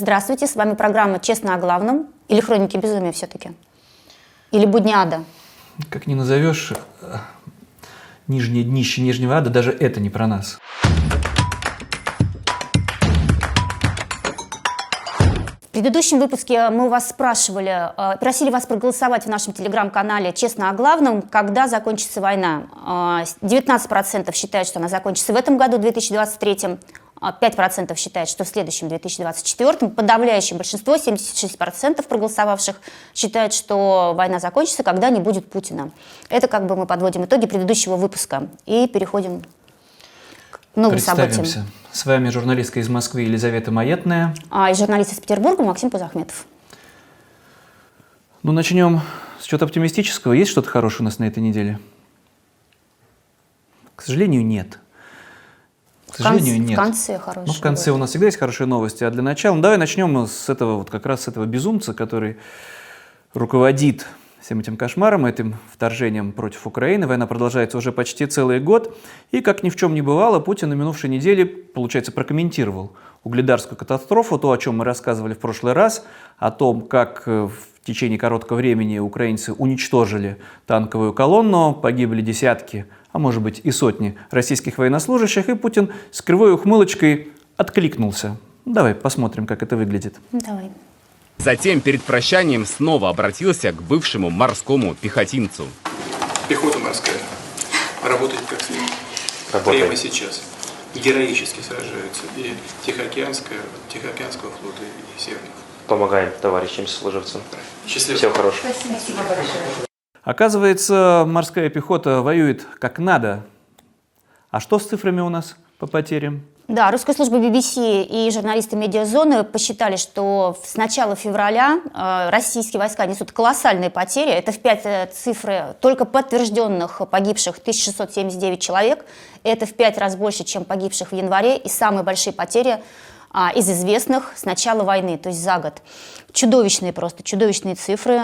Здравствуйте, с вами программа «Честно о главном» или «Хроники безумия» все-таки? Или «Будни ада»? Как ни назовешь, э, нижнее днище Нижнего ада, даже это не про нас. В предыдущем выпуске мы у вас спрашивали, э, просили вас проголосовать в нашем телеграм-канале «Честно о главном», когда закончится война. Э, 19% считают, что она закончится в этом году, 2023, 5% считают, что в следующем 2024, подавляющее большинство, 76% проголосовавших, считают, что война закончится, когда не будет Путина. Это как бы мы подводим итоги предыдущего выпуска и переходим к новым событиям. С вами журналистка из Москвы Елизавета Маятная. А и журналист из Петербурга Максим Пузахметов. Ну, начнем с чего-то оптимистического. Есть что-то хорошее у нас на этой неделе? К сожалению, нет. К сожалению, нет. В конце хорошие. Ну, в конце у нас всегда есть хорошие новости. А для начала, ну, давай начнем с этого, вот как раз с этого безумца, который руководит всем этим кошмаром, этим вторжением против Украины. Война продолжается уже почти целый год. И, как ни в чем не бывало, Путин на минувшей неделе, получается, прокомментировал угледарскую катастрофу, то, о чем мы рассказывали в прошлый раз, о том, как э, в течение короткого времени украинцы уничтожили танковую колонну, погибли десятки а может быть и сотни российских военнослужащих, и Путин с кривой ухмылочкой откликнулся. Давай посмотрим, как это выглядит. Давай. Затем перед прощанием снова обратился к бывшему морскому пехотинцу. Пехота морская работает как следует. Работает. Прямо сейчас. Героически сражаются и Тихоокеанская, Тихоокеанского флота, и Северного. Помогаем товарищам сослуживцам. Счастливо. Всего хорошего. Спасибо большое. Оказывается, морская пехота воюет как надо. А что с цифрами у нас по потерям? Да, русская служба BBC и журналисты медиазоны посчитали, что с начала февраля э, российские войска несут колоссальные потери. Это в пять э, цифры только подтвержденных погибших 1679 человек. Это в пять раз больше, чем погибших в январе. И самые большие потери а, из известных с начала войны, то есть за год. Чудовищные просто, чудовищные цифры.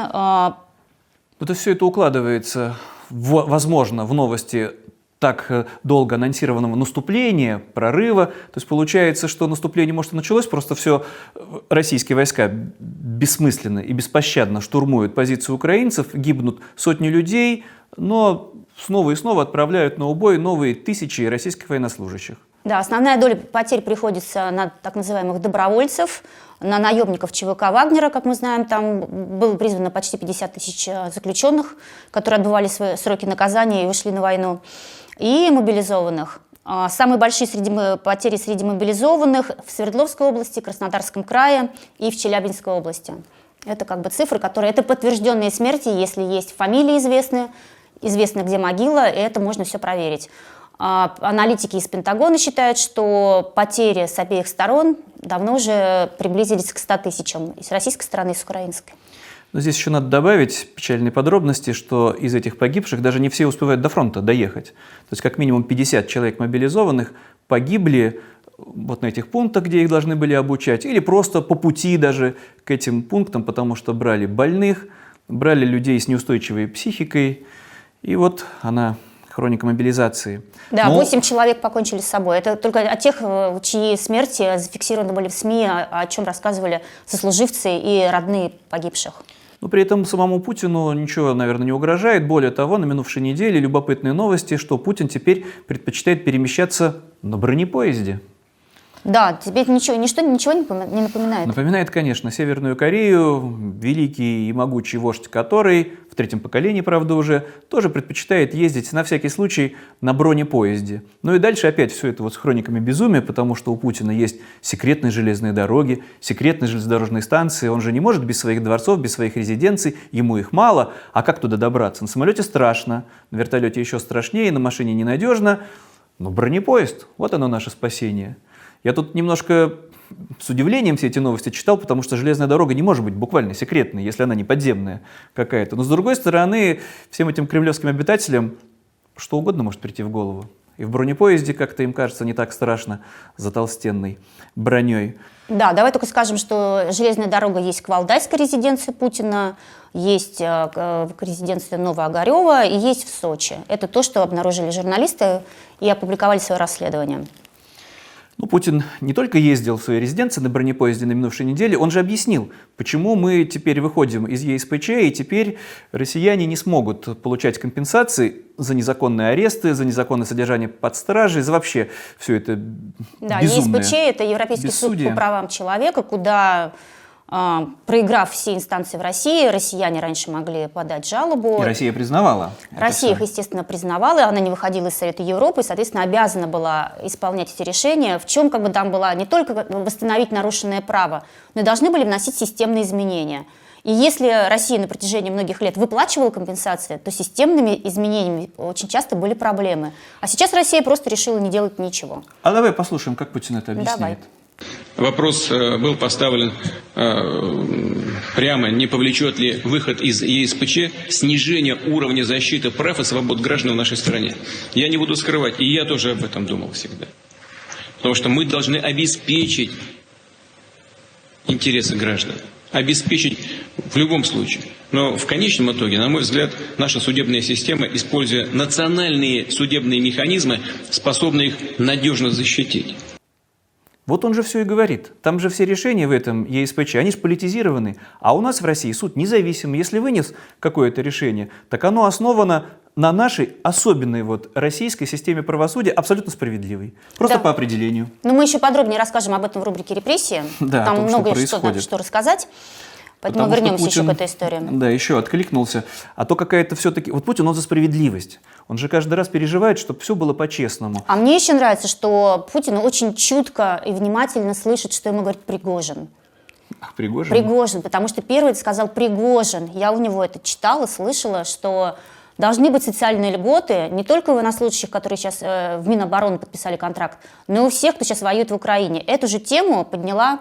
Ну, то есть все это укладывается, в, возможно, в новости так э, долго анонсированного наступления, прорыва. То есть получается, что наступление, может, и началось, просто все э, российские войска бессмысленно и беспощадно штурмуют позиции украинцев, гибнут сотни людей, но снова и снова отправляют на убой новые тысячи российских военнослужащих. Да, основная доля потерь приходится на так называемых добровольцев, на наемников ЧВК Вагнера, как мы знаем, там было призвано почти 50 тысяч э, заключенных, которые отбывали свои сроки наказания и вышли на войну, и мобилизованных. А, самые большие среди, потери среди мобилизованных в Свердловской области, Краснодарском крае и в Челябинской области. Это как бы цифры, которые... Это подтвержденные смерти, если есть фамилии известные, известно, где могила, и это можно все проверить. А, аналитики из Пентагона считают, что потери с обеих сторон давно уже приблизились к 100 тысячам и с российской стороны, и с украинской. Но здесь еще надо добавить печальные подробности, что из этих погибших даже не все успевают до фронта доехать. То есть как минимум 50 человек мобилизованных погибли вот на этих пунктах, где их должны были обучать, или просто по пути даже к этим пунктам, потому что брали больных, брали людей с неустойчивой психикой, и вот она хроника мобилизации. Да, Но... 8 человек покончили с собой. Это только о тех, э, чьи смерти зафиксированы были в СМИ, о чем рассказывали сослуживцы и родные погибших. Но при этом самому Путину ничего, наверное, не угрожает. Более того, на минувшей неделе любопытные новости, что Путин теперь предпочитает перемещаться на бронепоезде. Да, тебе ничего, ничто ничего не напоминает. Напоминает, конечно, Северную Корею, великий и могучий вождь который, в третьем поколении, правда, уже, тоже предпочитает ездить на всякий случай на бронепоезде. Ну и дальше опять все это вот с хрониками безумия, потому что у Путина есть секретные железные дороги, секретные железнодорожные станции, он же не может без своих дворцов, без своих резиденций, ему их мало, а как туда добраться? На самолете страшно, на вертолете еще страшнее, на машине ненадежно, но бронепоезд, вот оно наше спасение – я тут немножко с удивлением все эти новости читал, потому что железная дорога не может быть буквально секретной, если она не подземная какая-то. Но с другой стороны, всем этим кремлевским обитателям что угодно может прийти в голову. И в бронепоезде как-то им кажется не так страшно за толстенной броней. Да, давай только скажем, что железная дорога есть к Валдайской резиденции Путина, есть э, к резиденции Новоогарева и есть в Сочи. Это то, что обнаружили журналисты и опубликовали свое расследование. Ну, Путин не только ездил в своей резиденции на бронепоезде на минувшей неделе, он же объяснил, почему мы теперь выходим из ЕСПЧ, и теперь россияне не смогут получать компенсации за незаконные аресты, за незаконное содержание под стражей, за вообще все это Да, безумное ЕСПЧ – это Европейский суд бессудие. по правам человека, куда, проиграв все инстанции в России, россияне раньше могли подать жалобу. И Россия признавала. Россия их, естественно, признавала, она не выходила из Совета Европы, и, соответственно, обязана была исполнять эти решения, в чем как бы там была не только восстановить нарушенное право, но и должны были вносить системные изменения. И если Россия на протяжении многих лет выплачивала компенсации, то системными изменениями очень часто были проблемы. А сейчас Россия просто решила не делать ничего. А давай послушаем, как Путин это объясняет. Вопрос э, был поставлен э, прямо, не повлечет ли выход из ЕСПЧ снижение уровня защиты прав и свобод граждан в нашей стране. Я не буду скрывать, и я тоже об этом думал всегда. Потому что мы должны обеспечить интересы граждан. Обеспечить в любом случае. Но в конечном итоге, на мой взгляд, наша судебная система, используя национальные судебные механизмы, способна их надежно защитить. Вот он же все и говорит. Там же все решения в этом ЕСПЧ, они же политизированы. А у нас в России суд независимый. Если вынес какое-то решение, так оно основано на нашей особенной вот российской системе правосудия, абсолютно справедливой. Просто Да. по определению. Но мы еще подробнее расскажем об этом в рубрике «Репрессии». Да, Там том, что много что, происходит. что рассказать. Поэтому Потому вернемся еще Путин, к этой истории. Да, еще откликнулся. А то какая-то все-таки... Вот Путин, он за справедливость. Он же каждый раз переживает, чтобы все было по-честному. А мне еще нравится, что Путин очень чутко и внимательно слышит, что ему говорит Пригожин. Ах, Пригожин. Пригожин, потому что первый сказал Пригожин. Я у него это читала, слышала, что должны быть социальные льготы не только у военнослужащих, которые сейчас э, в Минобороны подписали контракт, но и у всех, кто сейчас воюет в Украине. Эту же тему подняла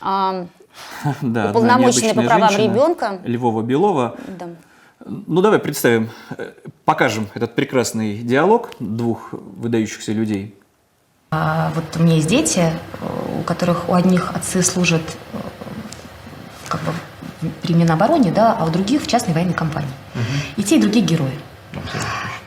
а, Да, одна уполномоченная по правам ребенка. Львова Белова. да. Ну, давай представим, э, покажем этот прекрасный диалог двух выдающихся людей. А вот у меня есть дети, э, у которых у одних отцы служат э, как бы при Минобороне, да, а у других в частной военной компании. И те, и другие герои.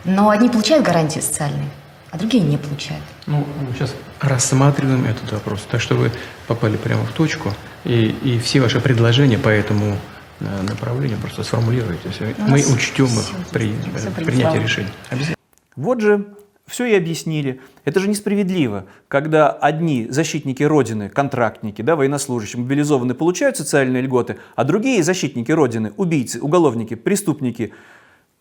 Но одни получают гарантии социальные, а другие не получают. Ну, сейчас рассматриваем этот вопрос. Так что вы попали прямо в точку. И, и все ваши предложения по этому э, направлению просто сформулируйте. Всё. У Мы учтем их при э, принятии решений. Обязательно. Вот же все и объяснили. Это же несправедливо, когда одни защитники Родины, контрактники, да, военнослужащие, мобилизованные, получают социальные льготы, а другие защитники Родины, убийцы, уголовники, преступники,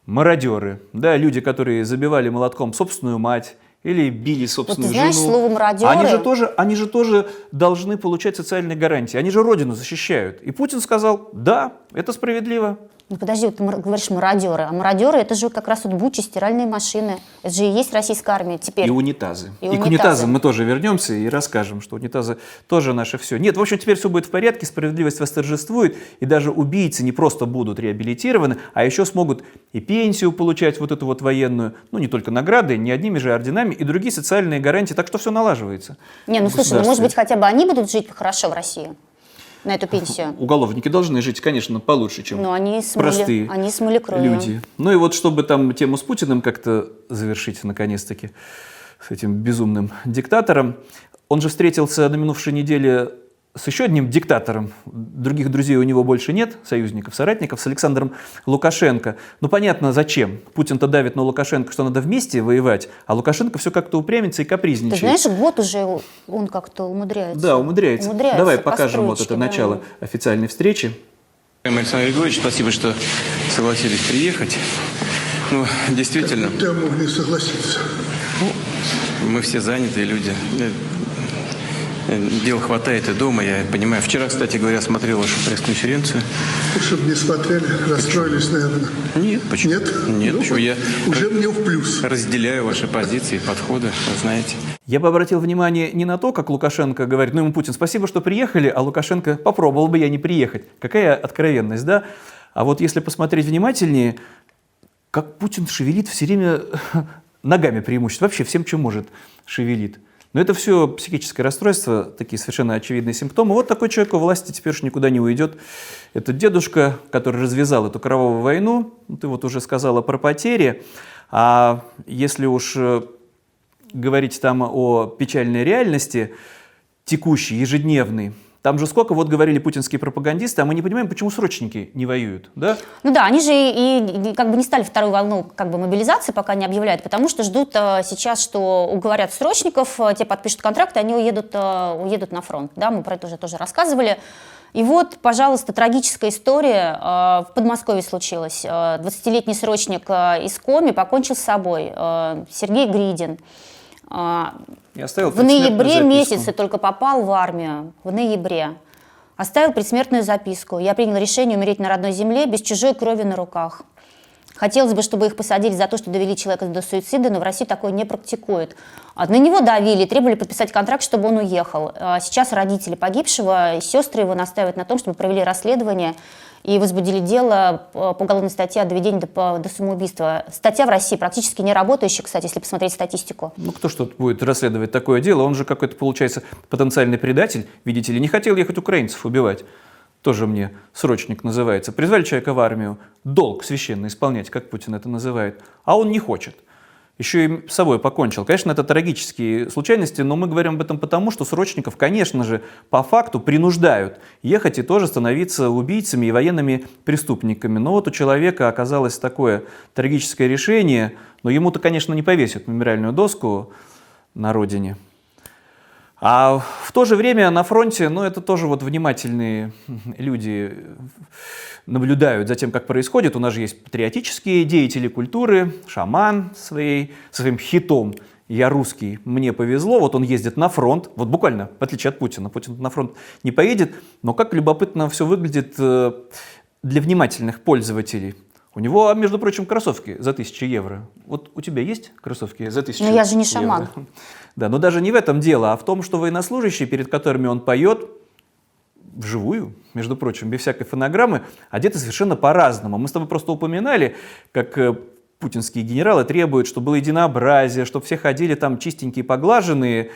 мародеры, да, люди, которые забивали молотком собственную мать или били собственную знаешь, жену. слово «мародеры» Они же, тоже, они же тоже должны получать социальные гарантии. Они же Родину защищают. И Путин сказал, да, это справедливо. Ну подожди, вот ты говоришь мародеры, а мародеры это же как раз вот бучи, стиральные машины. Это же и есть российская армия теперь. И унитазы. И И, к унитазы. унитазам мы тоже вернемся и расскажем, что унитазы тоже наше все. Нет, в общем, теперь все будет в порядке, справедливость восторжествует, и даже убийцы не просто будут реабилитированы, а еще смогут и пенсию получать, вот эту вот военную, ну не только награды, не одними же орденами, и другие социальные гарантии, так что все налаживается. Не, ну слушай, ну, может быть хотя бы они будут жить хорошо в России на эту пенсию. Уголовники должны жить, конечно, получше, чем Но они смыли, простые они смыли кровью. люди. Ну и вот чтобы там тему с Путиным как-то завершить наконец-таки, с этим безумным диктатором, он же встретился на минувшей неделе с еще одним диктатором. Других друзей у него больше нет, союзников, соратников, с Александром Лукашенко. Ну понятно, зачем. Путин-то давит на Лукашенко, что надо вместе воевать, а Лукашенко все как-то упрямится и Ты капризничает. знаешь, год уже он как-то умудряется. да, умудряется. Умудряется Давай по покажем вот это да. начало официальной встречи. Александр Григорьевич, спасибо, что согласились приехать. Ну, действительно, Я мог не согласиться. мы все занятые люди. Э, Дел хватает и дома, я понимаю. Вчера, кстати говоря, смотрел вашу пресс-конференцию. Чтобы не смотрели, расстроились, наверное. Нет, почему? Нет? Нет, Ну, почему? Я Уже мне в плюс. разделяю ваши позиции, подходы, вы знаете. Я бы обратил внимание не на то, как Лукашенко говорит, ну ему Путин, спасибо, что приехали, а Лукашенко, попробовал бы я не приехать. Какая откровенность, да? А вот если посмотреть внимательнее, как Путин шевелит все время ногами преимущественно, вообще всем, чем может, шевелит. Но это все психическое расстройство, такие совершенно очевидные симптомы. Вот такой человек у власти теперь уж никуда не уйдет. Это дедушка, который развязал эту кровавую войну. Ну, Ты вот уже сказала про потери. А если уж э, говорить там о печальной реальности, текущей, ежедневной, там же сколько вот говорили путинские пропагандисты, а мы не понимаем, почему срочники не воюют, да? Ну да, они же и, и как бы не стали вторую волну как бы мобилизации, пока не объявляют, потому что ждут э, сейчас, что уговорят срочников, э, те подпишут контракт, и они уедут, э, уедут на фронт. Да, мы про это уже тоже рассказывали. И вот, пожалуйста, трагическая история в Подмосковье случилась. Э, 20-летний срочник из Коми покончил с собой, Сергей Гридин. Оставил в ноябре записку. месяце только попал в армию, в ноябре. Оставил предсмертную записку. Я принял решение умереть на родной земле без чужой крови на руках. Хотелось бы, чтобы их посадили за то, что довели человека до суицида, но в России такое не практикуют. А На него давили, требовали подписать контракт, чтобы он уехал. А Сейчас родители погибшего и сестры его настаивают на том, чтобы провели расследование и возбудили дело по уголовной статье о доведении до, до самоубийства. Статья в России практически не работающая, кстати, если посмотреть статистику. Ну, кто что будет расследовать такое дело? Он же какой-то, получается, потенциальный предатель, видите ли, не хотел ехать украинцев убивать. Тоже мне срочник называется. Призвали человека в армию, долг священный исполнять, как Путин это называет, а он не хочет. Еще и с собой покончил. Конечно, это трагические случайности, но мы говорим об этом потому, что срочников, конечно же, по факту принуждают ехать и тоже становиться убийцами и военными преступниками. Но вот у человека оказалось такое трагическое решение, но ему-то, конечно, не повесят мемориальную доску на родине. А в то же время на фронте, ну, это тоже вот внимательные люди наблюдают за тем, как происходит. У нас же есть патриотические деятели культуры, шаман своей, своим хитом «Я русский, мне повезло». Вот он ездит на фронт, вот буквально, в отличие от Путина. Путин на фронт не поедет, но как любопытно все выглядит э, для внимательных пользователей. У него, между прочим, кроссовки за 1000 евро. Вот у тебя есть кроссовки за 1000 Но я же не евро? шаман. Да, но даже не в этом дело, а в том, что военнослужащие, перед которыми он поет, вживую, между прочим, без всякой фонограммы, одеты совершенно по-разному. Мы с тобой просто упоминали, как э, путинские генералы требуют, чтобы было единообразие, чтобы все ходили там чистенькие, поглаженные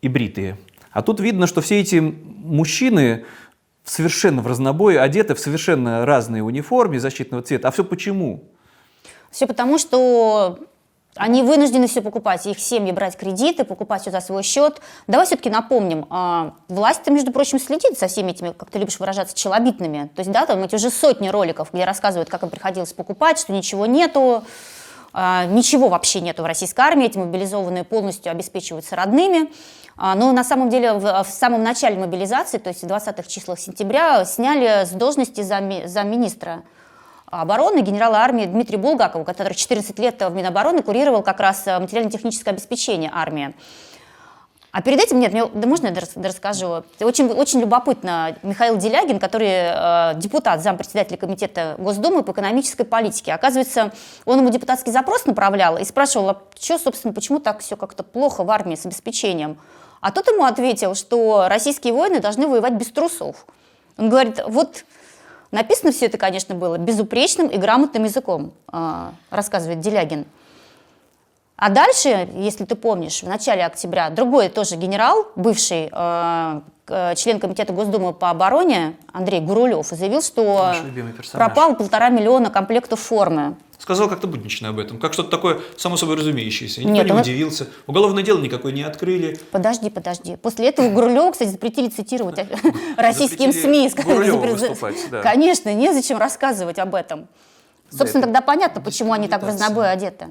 и бритые. А тут видно, что все эти мужчины совершенно в разнобой, одеты в совершенно разные униформе защитного цвета. А все почему? Все потому, что они вынуждены все покупать, их семьи брать кредиты, покупать все за свой счет. Давай все-таки напомним, а, власть-то, между прочим, следит за всеми этими, как ты любишь выражаться, челобитными. То есть, да, там эти уже сотни роликов, где рассказывают, как им приходилось покупать, что ничего нету, а, ничего вообще нету в российской армии, эти мобилизованные полностью обеспечиваются родными. А, Но на самом деле в, в самом начале мобилизации, то есть в 20-х числах сентября, сняли с должности зам- замминистра обороны генерала армии Дмитрия Булгакова, который 14 лет в Минобороны курировал как раз э, материально-техническое обеспечение армии. А перед этим, нет, мне, да можно я расскажу? Очень, очень любопытно. Михаил Делягин, который э, депутат, зампредседателя комитета Госдумы по экономической политике. Оказывается, он ему депутатский запрос направлял и спрашивал, а что, собственно, почему так все как-то плохо в армии с обеспечением? А тот ему ответил, что российские воины должны воевать без трусов. Он говорит, вот написано все это, конечно, было безупречным и грамотным языком, э, рассказывает Делягин. А дальше, если ты помнишь, в начале октября другой тоже генерал, бывший э, э, член комитета Госдумы по обороне Андрей Гурулев, заявил, что пропало полтора миллиона комплектов формы. Сказал как-то буднично об этом, как что-то такое само собой разумеющееся. Никто Нет, не он- удивился. Уголовное дело никакое не открыли. Подожди, подожди. После этого Гурулева, кстати, запретили цитировать российским СМИ. Конечно, незачем рассказывать об этом. Собственно, тогда понятно, почему они так в разнобой одеты.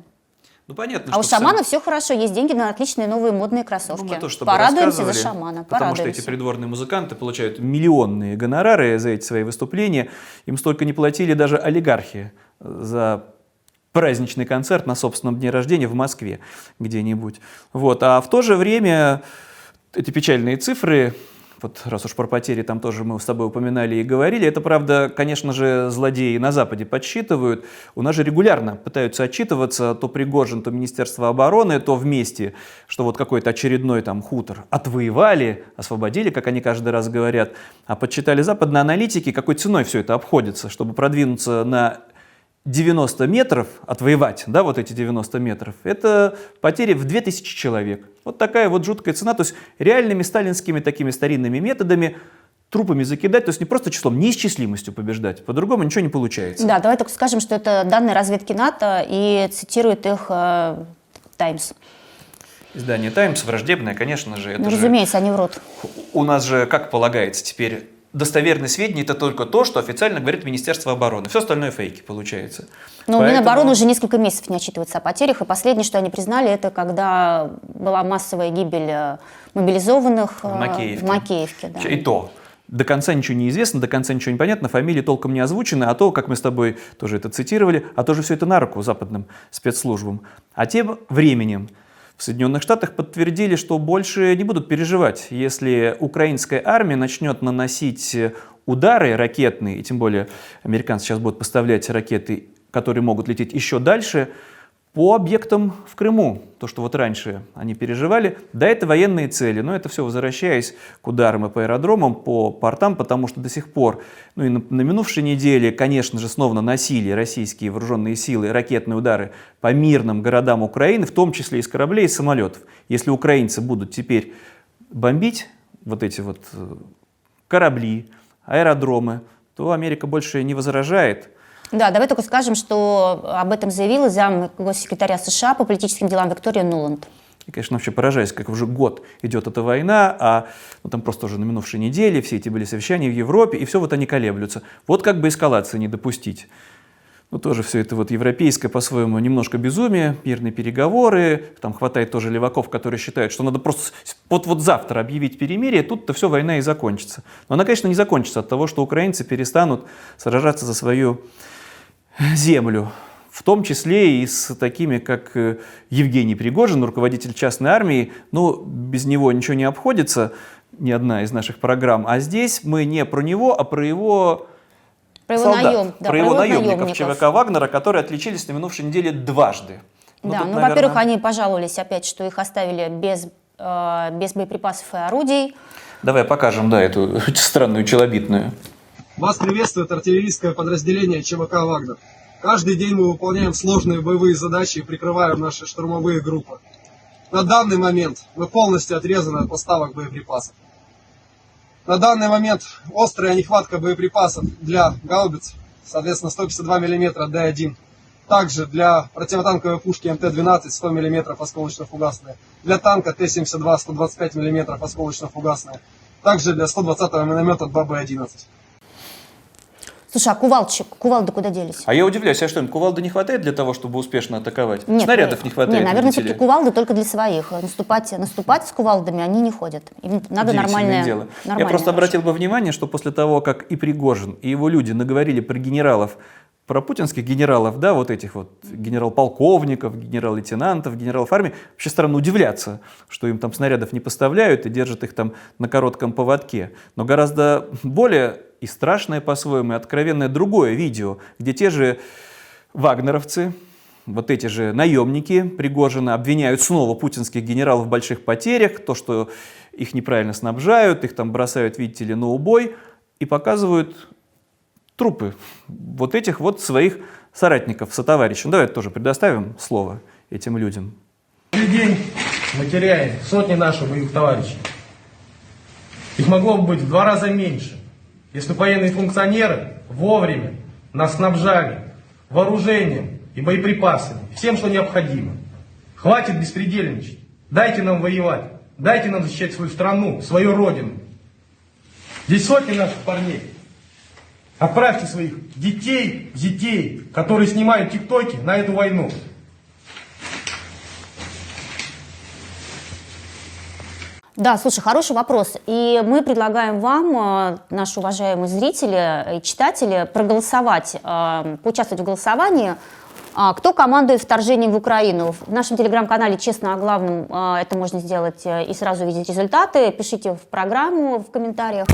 Ну, понятно, А у что шамана все хорошо, есть деньги на отличные новые модные кроссовки. Ну, мы тобой Порадуемся за шамана, Потому что порадуемся. эти придворные музыканты получают миллионные гонорары за эти свои выступления. Им столько не платили даже олигархи за праздничный концерт на собственном дне рождения в Москве где-нибудь. Вот. А в то же время эти печальные цифры, вот раз уж про потери там тоже мы с тобой упоминали и говорили, это правда, конечно же, злодеи на Западе подсчитывают. У нас же регулярно пытаются отчитываться то Пригожин, то Министерство обороны, то вместе, что вот какой-то очередной там хутор отвоевали, освободили, как они каждый раз говорят, а подсчитали западные аналитики, какой ценой все это обходится, чтобы продвинуться на 90 метров отвоевать, да, вот эти 90 метров, это потери в 2000 человек. Вот такая вот жуткая цена, то есть реальными сталинскими такими старинными методами трупами закидать, то есть не просто числом, неисчислимостью побеждать, по-другому ничего не получается. Да, давай только скажем, что это данные разведки НАТО и цитирует их э, Таймс. Издание «Таймс» враждебное, конечно же. Это Ну, же разумеется, они врут. у нас же, как полагается теперь, достоверные сведения – это только то, что официально говорит Министерство обороны. Все остальное фейки, получается. Но Поэтому- Минобороны уже несколько месяцев не отчитывается о потерях, и последнее, что они признали, это когда была массовая гибель э, мобилизованных э, В Макеевке. в Макеевке, да. И то. До конца ничего не известно, до конца ничего не понятно, фамилии толком не озвучены, а то, как мы с тобой тоже это цитировали, а тоже все это на руку западным спецслужбам. А тем временем в Соединенных Штатах подтвердили, что больше не будут переживать, если украинская армия начнет наносить удары ракетные, и тем более американцы сейчас будут поставлять ракеты, которые могут лететь еще дальше, по объектам в Крыму. То, что вот раньше они переживали. Да, это военные цели, но это все возвращаясь к ударам и по аэродромам, по портам, потому что до сих пор, ну и на, на минувшей неделе, конечно же, снова наносили российские вооруженные силы ракетные удары по мирным городам Украины, в том числе из кораблей и самолетов. Если украинцы будут теперь бомбить вот эти вот э, корабли, аэродромы, то Америка больше не возражает, Да, давай только скажем, что об этом заявила зам госсекретаря США по политическим делам Виктория Нуланд. И, конечно, вообще поражаюсь, как уже год идет эта война, а ну, там просто уже на минувшей неделе все эти были совещания в Европе, и все вот они колеблются. Вот как бы эскалации не допустить. Ну, тоже все это вот европейское по-своему немножко безумие, мирные переговоры, там хватает тоже леваков, которые считают, что надо просто вот, вот завтра объявить перемирие, тут-то все война и закончится. Но она, конечно, не закончится от того, что украинцы перестанут сражаться за свою землю, в том числе и с такими, как э, Евгений Пригожин, руководитель частной армии. Ну, без него ничего не обходится, ни одна из наших программ. А здесь мы не про него, а про его Про его, солдат, наем, да, про его наемников, наемников. ЧВК Вагнера, которые отличились на минувшей неделе дважды. Ну, да, тут, ну, наверное, во-первых, они пожаловались опять, что их оставили без, э, без боеприпасов и орудий. Давай покажем, да, эту странную челобитную. Вас приветствует артиллерийское подразделение ЧВК «Вагнер». Каждый день мы выполняем сложные боевые задачи и прикрываем наши штурмовые группы. На данный момент мы полностью отрезаны от поставок боеприпасов. На данный момент острая нехватка боеприпасов для гаубиц, соответственно 152 мм Д1. Также для противотанковой пушки МТ-12 100 мм осколочно-фугасная. Для танка Т-72 125 мм осколочно-фугасная. Также для 120-го миномета ББ-11. Слушай, а кувалчик, кувалды куда делись? А я удивляюсь, а что, им кувалды не хватает для того, чтобы успешно атаковать? Нет, Снарядов э, не хватает, Нет, наверное, все-таки кувалды только для своих. Наступать, наступать с кувалдами они не ходят. Им надо нормальное, дело. Я нормальное просто обратил бы внимание, что после того, как и Пригожин, и его люди наговорили про генералов, про путинских генералов, да, вот этих вот генерал-полковников, генерал-лейтенантов, генералов армии, вообще странно удивляться, что им там снарядов не поставляют и держат их там на коротком поводке. Но гораздо более и страшное по-своему, и откровенное другое видео, где те же вагнеровцы, вот эти же наемники Пригожина обвиняют снова путинских генералов в больших потерях, то, что их неправильно снабжают, их там бросают, видите ли, на убой, и показывают трупы вот этих вот своих соратников, сотоварищей. Ну, давай тоже предоставим слово этим людям. День мы теряем сотни наших боевых товарищей. Их могло бы быть в два раза меньше, если бы военные функционеры вовремя нас снабжали вооружением и боеприпасами, всем, что необходимо. Хватит беспредельничать. Дайте нам воевать. Дайте нам защищать свою страну, свою родину. Здесь сотни наших парней. Отправьте своих детей, детей, которые снимают тиктоки на эту войну. Да, слушай, хороший вопрос. И мы предлагаем вам, э, наши уважаемые зрители и читатели, проголосовать, э, поучаствовать в голосовании. А, Кто командует вторжением в Украину? В нашем телеграм-канале «Честно о главном» э, это можно сделать э, и сразу увидеть результаты. Пишите в программу в комментариях.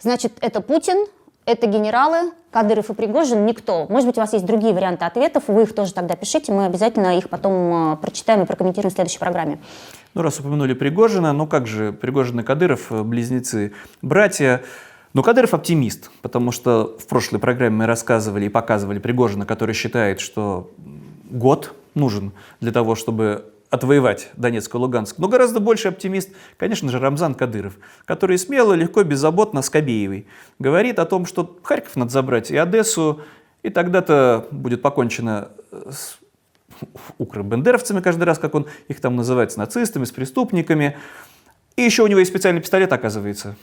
Значит, это Путин, это генералы, Кадыров и Пригожин, никто. Может быть, у вас есть другие варианты ответов, вы их тоже тогда пишите, мы обязательно их потом э, прочитаем и прокомментируем в следующей программе. Ну, раз упомянули Пригожина, ну как же, Пригожин и Кадыров, э, близнецы, братья. Но Кадыров оптимист, потому что в прошлой программе мы рассказывали и показывали Пригожина, который считает, что год нужен для того, чтобы отвоевать Донецк и Луганск. Но гораздо больше оптимист, конечно же, Рамзан Кадыров, который смело, легко, беззаботно с Кобеевой говорит о том, что Харьков надо забрать и Одессу, и тогда-то будет покончено с укробендеровцами каждый раз, как он их там называет, с нацистами, с преступниками. И еще у него есть специальный пистолет, оказывается.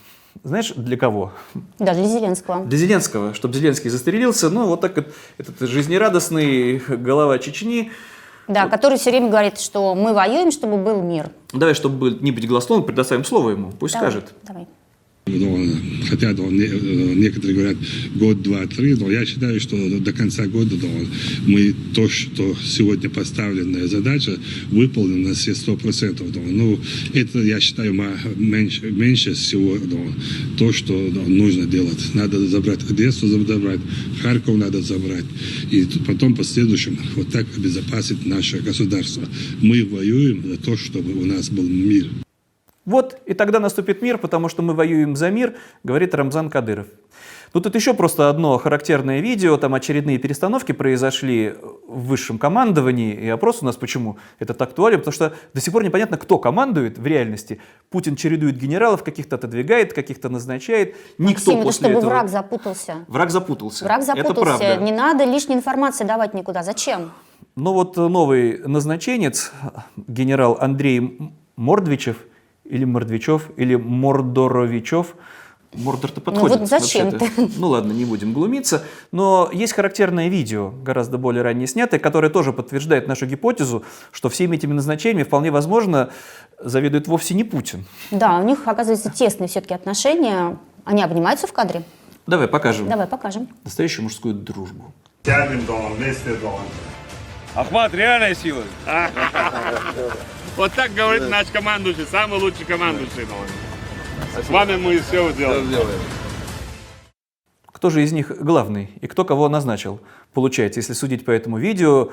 Знаешь, для кого? Да, для Зеленского. Для Зеленского, чтобы Зеленский застрелился. Ну, вот так вот, этот жизнерадостный голова Чечни. Да, который все время говорит, что мы воюем, чтобы был мир. Давай, чтобы не быть голословным, предоставим слово ему. Пусть Давай, скажет. Давай. Хотя да, не- э, некоторые говорят год, два, три, но я считаю, что до конца года да, мы то, что сегодня поставленная задача, выполнена на все сто процентов. Да. Ну, это, я считаю, меньше, меньше всего да, то, что да, нужно делать. Надо забрать Одессу, забрать Харьков надо забрать. И потом по следующему вот так обезопасить наше государство. Мы воюем за то, чтобы у нас был мир. Вот, и тогда наступит мир, потому что мы воюем за мир, говорит Рамзан Кадыров. Ну, тут еще просто одно характерное видео, там очередные перестановки произошли в высшем командовании, и опрос у нас почему этот актуален, потому что до сих пор непонятно, кто командует в реальности. Путин чередует генералов, каких-то отодвигает, каких-то назначает. Никто Максим, это после чтобы этого... враг запутался. Враг запутался. Враг Это запутался. правда. Не надо лишней информации давать никуда. Зачем? Но вот новый назначенец, генерал Андрей Мордвичев, или Мордвичев, или Мордоровичев, Мордор-то подходит. вот зачем вообще-то. Ну ладно, не будем глумиться. Но есть характерное видео, гораздо более ранее снятое, которое тоже подтверждает нашу гипотезу, что всеми этими назначениями вполне возможно заведует вовсе не Путин. Да, у них, оказывается, тесные все-таки отношения. Они обнимаются в кадре. Давай покажем Давай покажем. настоящую мужскую дружбу. Ахмат реальная сила. Вот так говорит наш командующий, самый лучший командующий. С вами мы все сделаем. Кто же из них главный и кто кого назначил? Получается, если судить по этому видео,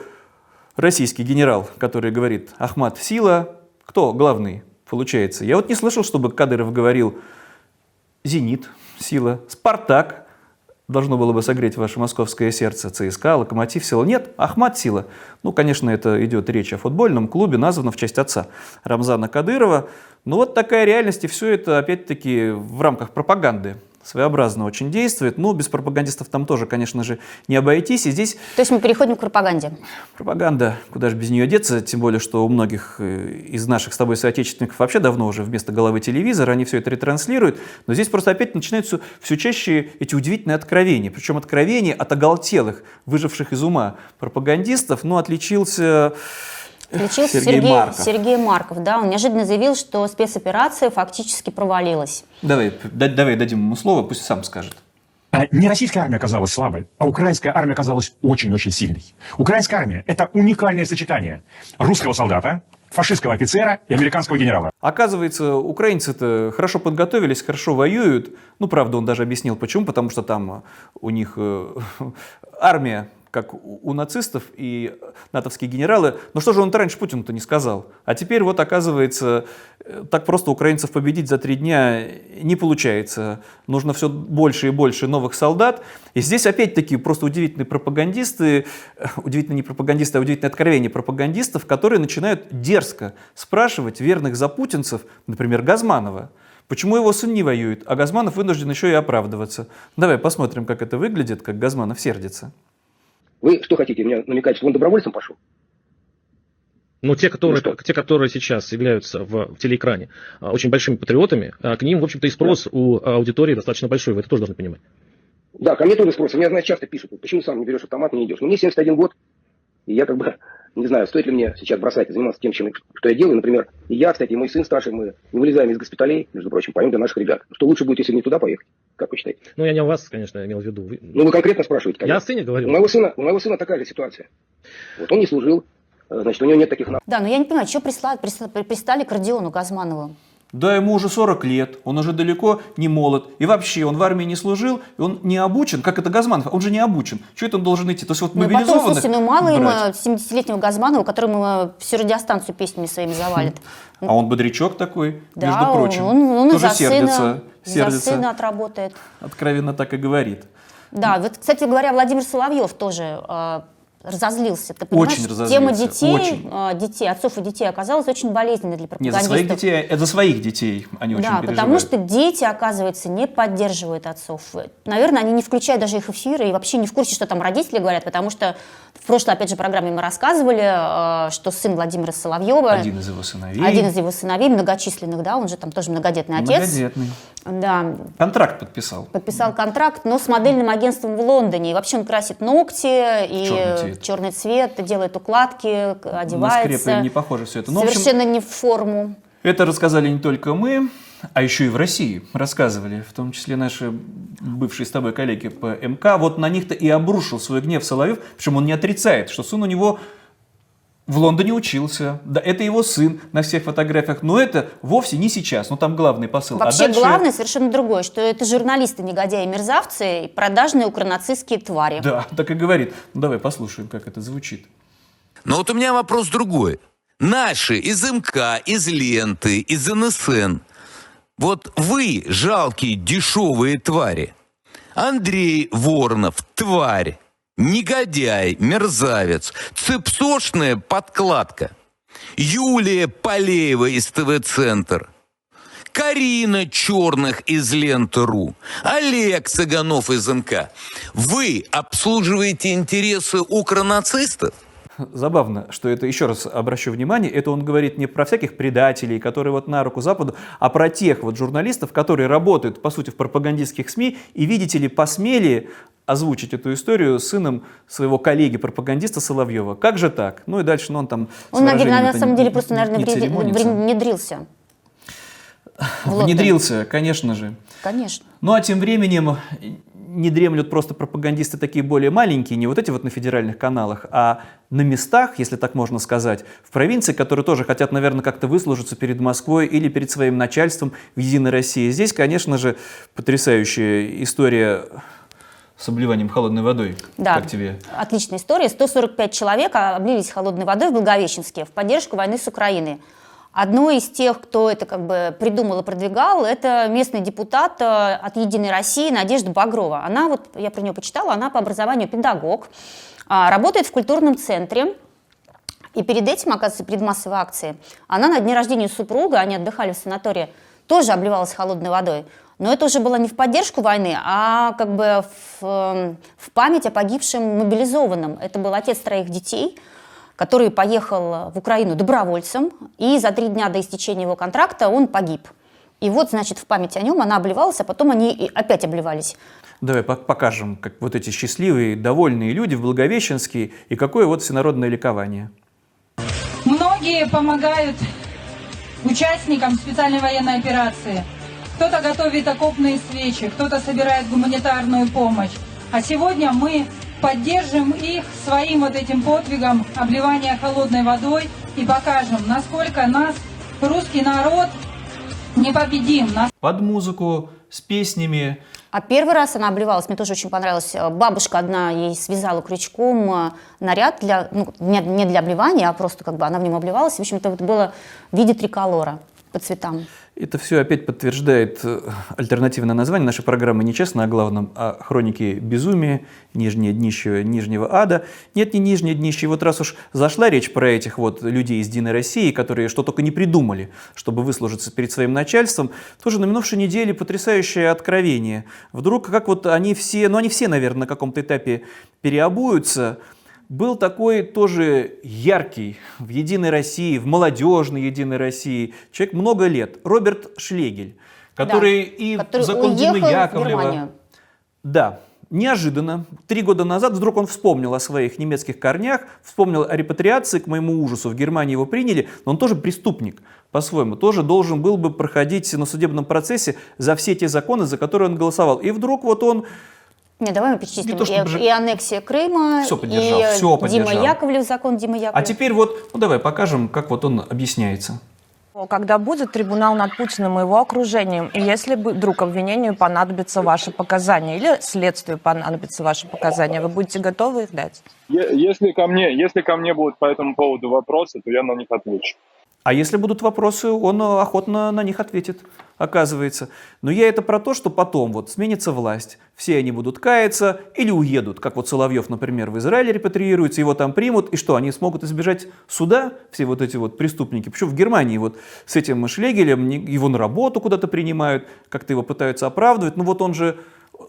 российский генерал, который говорит «Ахмат – сила», кто главный? Получается. Я вот не слышал, чтобы Кадыров говорил «Зенит – сила», «Спартак» должно было бы согреть ваше московское сердце, ЦСКА, Локомотив – сила. Нет, Ахмат – сила. Ну, конечно, это идет речь о футбольном клубе, названном в честь отца Рамзана Кадырова. Но вот такая реальность, и все это, опять-таки, в рамках пропаганды своеобразно очень действует. Ну, без пропагандистов там тоже, конечно же, не обойтись. И здесь То есть мы переходим к пропаганде. пропаганда, куда же без нее деться, тем более, что у многих э, из наших с тобой соотечественников вообще давно уже вместо головы телевизор, они все это ретранслируют. Но здесь просто опять начинаются все чаще эти удивительные откровения. Причем откровения от оголтелых, выживших из ума пропагандистов. Ну, отличился Включился Сергей Сергей, Марков. Сергей Марков. Да, он неожиданно заявил, что спецоперация фактически провалилась. Давай, да- давай дадим ему слово, пусть сам скажет. А Не российская армия оказалась слабой, а украинская армия оказалась очень-очень сильной. Украинская армия – это уникальное сочетание русского солдата, фашистского офицера и американского генерала. Оказывается, украинцы-то хорошо подготовились, хорошо воюют. Ну, правда, он даже объяснил, почему. Потому что там у них э, армия, как у нацистов и натовские генералы. Но что же он раньше Путину-то не сказал? А теперь вот оказывается, э, так просто украинцев победить за три дня не получается. Нужно все больше и больше новых солдат. И здесь опять-таки просто удивительные пропагандисты, э, удивительно не пропагандисты, а удивительное откровение пропагандистов, которые начинают дерзко спрашивать верных запутинцев, например, Газманова, Почему его сын не воюет, а Газманов вынужден еще и оправдываться? Давай посмотрим, как это выглядит, как Газманов сердится. Вы что хотите, меня намекать, что он добровольцем пошел? Но те, которые, Ну те, которые сейчас являются в, в телеэкране а, очень большими патриотами, а, к ним, в общем-то, и спрос у аудитории достаточно большой. Вы это тоже должны понимать. Да, ко мне тоже спросят. Меня, знаешь, часто пишут, почему сам не берешь автомат, не идешь. Но мне 71 год, и я как бы не знаю, стоит ли мне сейчас бросать и заниматься тем, чем, что я делаю. Например, и я, кстати, и мой сын старший, мы не вылезаем из госпиталей, между прочим, поем для наших ребят. Что лучше будет, если мне туда поехать? Как вы считаете? Ну, я не о вас, конечно, имел в виду. Вы- Ну, вы конкретно спрашиваете. Я конечно. о сыне У говорил. моего сына, у моего сына такая же ситуация. Вот он не служил, э, значит, у него нет таких. Да, но я не понимаю, что присла- присла- пристали к Родиону Газманову? Да, ему уже 40 лет, он уже далеко не молод. И вообще, он в армии не служил, и он не обучен, как это Газманов, он же не обучен. Что это он должен идти? То есть вот Ну и потом, мобилизованных слушайте, ну мало брать. ему 70-летнего Газманова, которому э, всю радиостанцию песнями своими завалит. А он бодрячок такой, Да, между прочим. он, он и Тоже за сердится, сына, сердится. за сына отработает. Откровенно так и говорит. Да, вот, кстати говоря, Владимир Соловьев тоже э, разозлился. Ты Очень разозлился, Тема детей, очень. э, детей, отцов и детей оказалась очень болезненной для Нет, пропагандистов. за своих детей, это за своих детей они очень Да, переживают. потому что дети, оказывается, не поддерживают отцов. Наверное, они не включают даже их эфиры и вообще не в курсе, что там родители говорят, потому что в прошлой, опять же, программе мы рассказывали, э, что сын Владимира Соловьева, Один из его сыновей. один из его сыновей, многочисленных, да, он же там тоже многодетный отец. Многодетный. Да, Контракт подписал. подписал контракт, но с модельным агентством в Лондоне. И вообще он красит ногти и Черный цвет. черный цвет, делает укладки, к- На одевается. скрепы не похоже все это. Ну, в общем, совершенно не в форму. Это рассказали не только мы, а еще и в России рассказывали, в том числе наши бывшие с тобой коллеги по МК. Вот на них-то и обрушил свой гнев Соловьев, причем он не отрицает, что сын у него в Лондоне учился. Да, это его сын на всех фотографиях, но это вовсе не сейчас. Ну, там главный посыл. А Вообще дальше- главное совершенно другое, что это журналисты, негодяи, мерзавцы и продажные укронацистские твари. Да, так и говорит. Ну, давай послушаем, как это звучит. Но вот у меня вопрос другой. Наши из МК, из Ленты, из НСН. Вот вы, жалкие дешевые твари. Андрей Воронов, тварь. Негодяй, мерзавец. Цепсошная подкладка. Юлия Полеева из ТВ-центр. Карина Черных из Ленты.ру, Олег Цыганов из НК. Вы обслуживаете интересы укронацистов? Забавно, что это, еще раз обращу внимание, это он говорит не про всяких предателей, которые вот на руку Западу, а про тех вот журналистов, которые работают, по сути, в пропагандистских СМИ и, видите ли, посмели озвучить эту историю с сыном своего коллеги-пропагандиста Соловьева. Как же так? Ну и дальше, ну он там... Он, наверное, на самом деле просто, наверное, внедрился. Внедрился, конечно же. Конечно. Ну а тем временем не дремлют просто пропагандисты такие более маленькие, не вот эти вот на федеральных каналах, а на местах, если так можно сказать, в провинции, которые тоже хотят, наверное, как-то выслужиться перед Москвой или перед своим начальством в «Единой России». Здесь, конечно же, потрясающая история с обливанием холодной водой. Да, Как тебе? отличная история. 145 человек облились холодной водой в Благовещенске в поддержку войны с Украиной. Одной из тех, кто это как бы придумал и продвигал, это местный депутат э, от «Единой России» Надежда Багрова. Она, вот я про нее почитала, она по образованию педагог, а, работает в культурном центре, и перед этим, оказывается, перед массовой акцией, она на дне рождения супруга, они отдыхали в санатории, тоже обливалась холодной водой. Но это уже было не в поддержку войны, а как бы в, э, в память о погибшем мобилизованном. Это был отец троих детей, который поехал в Украину добровольцем, и за три дня до истечения его контракта он погиб. И вот, значит, в память о нем она обливалась, а потом они и опять обливались. Давай пок- покажем, как вот эти счастливые, довольные люди в Благовещенске и какое вот всенародное ликование. Многие помогают участникам специальной военной операции. Кто-то готовит окопные свечи, кто-то собирает гуманитарную помощь. А сегодня мы поддержим их своим вот этим подвигом обливания холодной водой и покажем, насколько нас, русский народ, непобедим. Нас- Под музыку, с песнями, А первый раз она обливалась, мне тоже очень понравилось. Бабушка одна ей связала крючком э, наряд для, ну, не, не для обливания, а просто как бы она в нем обливалась. В общем, это вот было в виде триколора по цветам. Это все опять подтверждает э, альтернативное название нашей программы «Нечестно о главном», а «Хроники безумия», «Нижнее днище Нижнего ада». Нет, не «Нижнее днище». Вот раз уж зашла речь про этих вот людей из «Единой России», которые что только не придумали, чтобы выслужиться перед своим начальством, тоже на минувшей неделе потрясающее откровение. Вдруг, как вот они все, ну они все, наверное, на каком-то этапе переобуются, был такой тоже яркий в «Единой России», в молодежной «Единой России» человек много лет, Роберт Шлегель, который Да, и который закон в Яковлева. Да, неожиданно, три года назад вдруг он вспомнил о своих немецких корнях, вспомнил о репатриации, к моему ужасу, в Германии его приняли, но он тоже преступник по-своему, тоже должен был бы проходить на судебном процессе за все те законы, за которые он голосовал. И вдруг вот он Не, давай мы перечислим. Не то, чтобы и, же- и аннексия Крыма, Всё поддержал, и Дима поддержал. Яковлев, закон Дима Яковлев. А теперь вот, ну давай покажем, как вот он объясняется. Когда будет трибунал над Путиным и его окружением, и если бы вдруг обвинению понадобятся ваши показания или следствию понадобятся ваши показания, вы будете готовы их дать? Если ко мне, если ко мне будут по этому поводу вопросы, то я на них отвечу. А если будут вопросы, он э, охотно на них ответит, оказывается. Но я это про то, что потом вот сменится власть, все они будут каяться или уедут, как вот Соловьев, например, в Израиле репатриируется, его там примут, и что, они смогут избежать суда, все вот эти вот преступники? Почему в Германии вот с этим Шлегелем его на работу куда-то принимают, как-то его пытаются оправдывать, ну вот он же,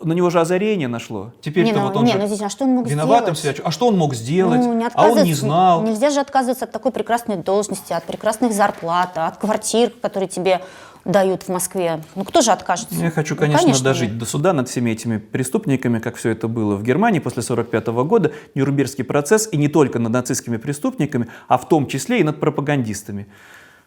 на него же озарение нашло. Теперь не, ну, вот он не, же ну здесь, а что он мог виноватым сделать? себя А что он мог сделать? Ну, не а он не знал. Нельзя же отказываться от такой прекрасной должности, от прекрасных зарплат, от квартир, которые тебе дают в Москве. Ну кто же откажется? Я хочу, Ну, конечно, нет. дожить до суда над всеми этими преступниками, как все это было в Германии после 1945 года, Нюрнбергский процесс, и не только над нацистскими преступниками, а в том числе и над пропагандистами.